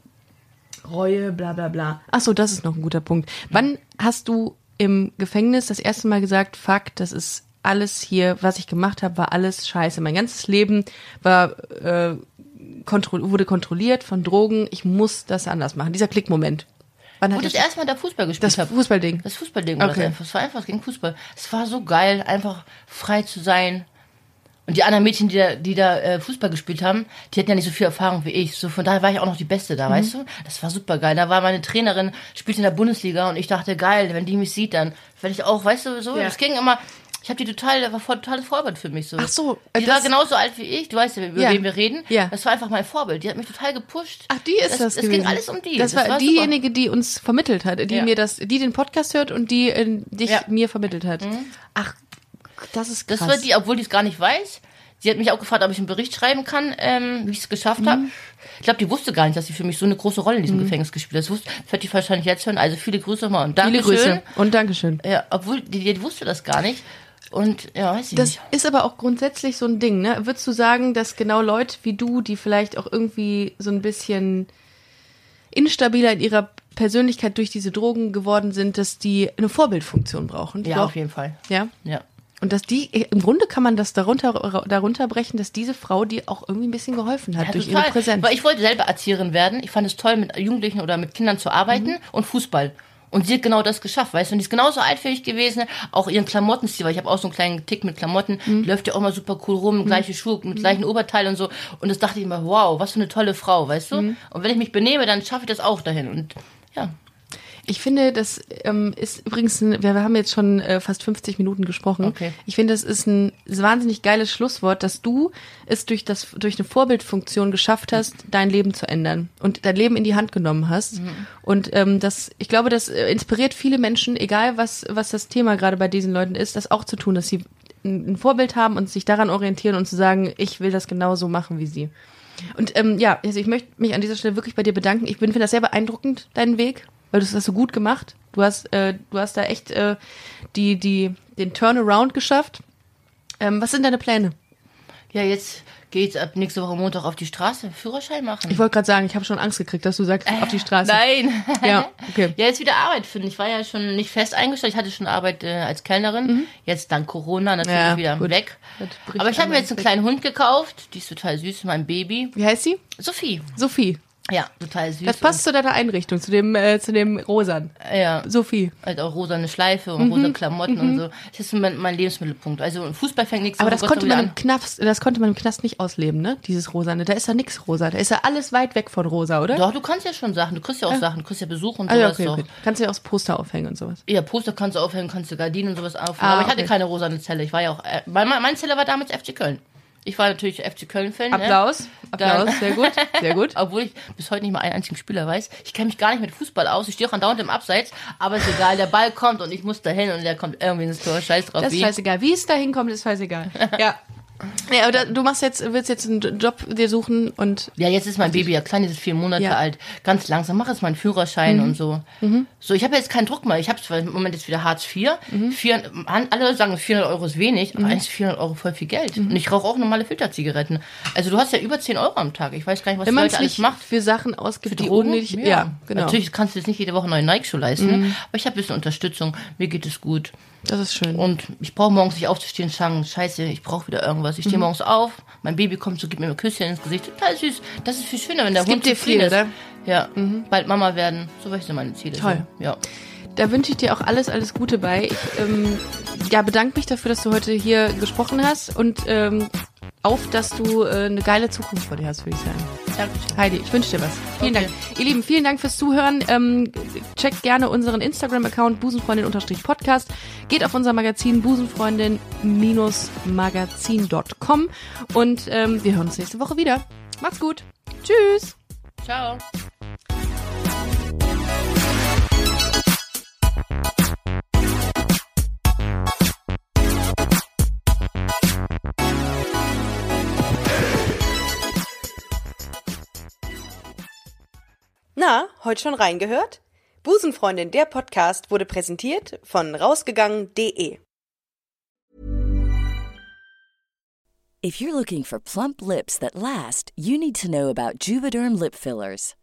Reue, bla bla bla. Ach so, das ist noch ein guter Punkt. Wann hast du im Gefängnis das erste Mal gesagt, fuck, das ist alles hier, was ich gemacht habe, war alles scheiße. Mein ganzes Leben war äh, kontro wurde kontrolliert von Drogen. Ich muss das anders machen. Dieser Klickmoment. Wann Wo das das, erste Mal da Fußball gespielt das habe. Fußballding? Das Fußballding war Okay. das einfach. Es war einfach gegen Fußball. Es war so geil, einfach frei zu sein. Und die anderen Mädchen, die da, die da äh, Fußball gespielt haben, die hatten ja nicht so viel Erfahrung wie ich. So von daher war ich auch noch die Beste Mhm. da, weißt du? Das war super geil. Da war meine Trainerin, spielte in der Bundesliga und ich dachte, geil, wenn die mich sieht, dann werde ich auch, weißt du, so. Ja. Es ging immer. Ich habe die total, das war voll, totales Vorbild für mich so. Ach so, die das- war genauso alt wie ich. Du weißt ja, über Ja. wen wir reden. Ja. Das war einfach mein Vorbild. Die hat mich total gepusht. Ach, die ist das, Es gewesen. ging alles um die. Das, war, super. diejenige, die uns vermittelt hat, die Ja. mir das, die den Podcast hört und die äh, dich Ja. mir vermittelt hat. Ach, das ist krass. Das war die, obwohl die es gar nicht weiß. Sie hat mich auch gefragt, ob ich einen Bericht schreiben kann, ähm, wie ich es geschafft habe. Ich glaube, die wusste gar nicht, dass sie für mich so eine große Rolle in diesem Gefängnis gespielt hat. Das, wusste, das wird die wahrscheinlich jetzt hören. Also viele Grüße nochmal und Viele Dankeschön. Grüße und Dankeschön. Ja, obwohl die, die wusste das gar nicht. Und ja, weiß ich Das nicht. ist aber auch grundsätzlich so ein Ding, ne? Würdest du sagen, dass genau Leute wie du, die vielleicht auch irgendwie so ein bisschen instabiler in ihrer Persönlichkeit durch diese Drogen geworden sind, dass die eine Vorbildfunktion brauchen? Ja, Doch. auf jeden Fall. Ja. Ja. Und dass die, im Grunde kann man das darunter, darunter brechen, dass diese Frau dir auch irgendwie ein bisschen geholfen hat Ja, durch total. ihre Präsenz. Weil ich wollte selber Erzieherin werden. Ich fand es toll, mit Jugendlichen oder mit Kindern zu arbeiten Mhm. und Fußball. Und sie hat genau das geschafft, weißt du? Und die ist genauso altfähig gewesen, auch ihren Klamottenstil, weil ich habe auch so einen kleinen Tick mit Klamotten, Mhm. läuft ja auch mal super cool rum, gleiche Schuhe, mit gleichen Oberteil und so. Und das dachte ich immer, wow, was für eine tolle Frau, weißt du? Mhm. Und wenn ich mich benehme, dann schaffe ich das auch dahin. Und ja, Ich finde, das ähm, ist übrigens, ein, wir, haben jetzt schon äh, fast 50 Minuten gesprochen. Okay. Ich finde, das ist ein wahnsinnig geiles Schlusswort, dass du es durch das durch eine Vorbildfunktion geschafft hast, dein Leben zu ändern und dein Leben in die Hand genommen hast. Und ähm, das, ich glaube, das äh, inspiriert viele Menschen, egal was was das Thema gerade bei diesen Leuten ist, das auch zu tun, dass sie ein ein Vorbild haben und sich daran orientieren und zu sagen, ich will das genauso machen wie sie. Und ähm, ja, also ich möchte mich an dieser Stelle wirklich bei dir bedanken. Ich bin finde das sehr beeindruckend, deinen Weg, weil du hast das so gut gemacht. Du hast, äh, du hast da echt äh, die, die, den Turnaround geschafft. Ähm, was sind deine Pläne? ja, jetzt geht's ab nächste Woche Montag auf die Straße, Führerschein machen. Ich wollte gerade sagen, ich habe schon Angst gekriegt, dass du sagst, auf die Straße. Nein. Ja, okay. Ja, jetzt wieder Arbeit finden. Ich war ja schon nicht fest eingestellt. Ich hatte schon Arbeit äh, als Kellnerin. Jetzt dank Corona natürlich Mhm. Ja, wieder gut. weg. Aber ich habe mir jetzt einen weg. kleinen Hund gekauft. Die ist total süß, mein Baby. Wie heißt sie? Sophie. Sophie. Ja, total süß. Das passt zu deiner Einrichtung, zu dem, äh, zu dem Rosan. Ja, Sophie. halt auch rosa Schleife Mhm. und rosa Klamotten und so. Das ist mein, mein Lebensmittelpunkt. Also Fußball fängt nichts Aber das konnte man im Knast, das konnte man im Knast nicht ausleben, ne? Dieses Rosane. Da ist ja nix rosa. Da ist ja alles weit weg von rosa, oder? Doch, du kannst ja schon Sachen. Du kriegst ja auch Sachen. Du kriegst ja Besuch und Ah, ja, sowas okay, okay. doch. Kannst du ja auch das Poster aufhängen und sowas. Ja, Poster kannst du aufhängen, kannst du Gardinen und sowas aufhängen. Ah, Aber ich hatte okay. keine rosane Zelle. Ich war ja auch, äh, mein, mein Zelle war damals FC Köln. Ich war natürlich FC Köln-Fan. Ne? Applaus. Applaus. Dann- Sehr gut. Sehr gut. Obwohl ich bis heute nicht mal einen einzigen Spieler weiß. Ich kenne mich gar nicht mit Fußball aus. Ich stehe auch andauernd im Abseits. Aber ist egal, der Ball kommt und ich muss dahin und der kommt irgendwie ins Tor. Scheiß drauf. Das ist wie. scheißegal. Wie es da hinkommt, ist scheißegal. Ja. Aber da, du machst jetzt, willst jetzt einen Job dir suchen und Ja, jetzt ist mein Baby ja klein, jetzt ist vier Monate Ja. Mhm. alt. Ganz langsam mache jetzt meinen Führerschein und so. So, ich habe jetzt keinen Druck mehr. Ich habe zwar im Moment jetzt wieder Hartz IV. Mhm. Vier, alle sagen, 400 Euro ist wenig, aber eigentlich ist 400 Euro voll viel Geld. Mhm. Und ich rauche auch normale Filterzigaretten. Also du hast ja über 10 Euro am Tag. Ich weiß gar nicht, was wenn man alles nicht macht. für Sachen ausgibt, die Drogen? unnötig, ja, genau. Mhm. Natürlich kannst du jetzt nicht jede Woche neue Nike-Schuhe leisten, ne? aber ich habe ein bisschen Unterstützung. Mir geht es gut. Das ist schön. Und ich brauche morgens nicht aufzustehen und sagen, scheiße, ich brauche wieder irgendwas. Ich stehe stehe morgens auf, mein Baby kommt so, gibt mir ein Küsschen ins Gesicht. Total süß. Das ist viel schöner, wenn der Es Hund gibt dir viel, ist. ne? Ja, bald Mama werden. So welche sind meine Ziele. Toll. So. Ja. Da wünsche ich dir auch alles, alles Gute bei. Ich ähm, ja, bedanke mich dafür, dass du heute hier gesprochen hast und ähm, auf, dass du äh, eine geile Zukunft vor dir hast, würde ich sagen. Dankeschön. Heidi, ich wünsche dir was. Vielen Okay. Dank. Ihr Lieben, vielen Dank fürs Zuhören. Ähm, checkt gerne unseren Instagram-Account busenfreundin-podcast. Geht auf unser Magazin busenfreundin-magazin.com und ähm, wir hören uns nächste Woche wieder. Macht's gut. Tschüss. Ciao. Na, heute schon reingehört? Busenfreundin, der Podcast wurde präsentiert von rausgegangen.de. If you're looking for plump lips that last, you need to know about Juvederm lip fillers.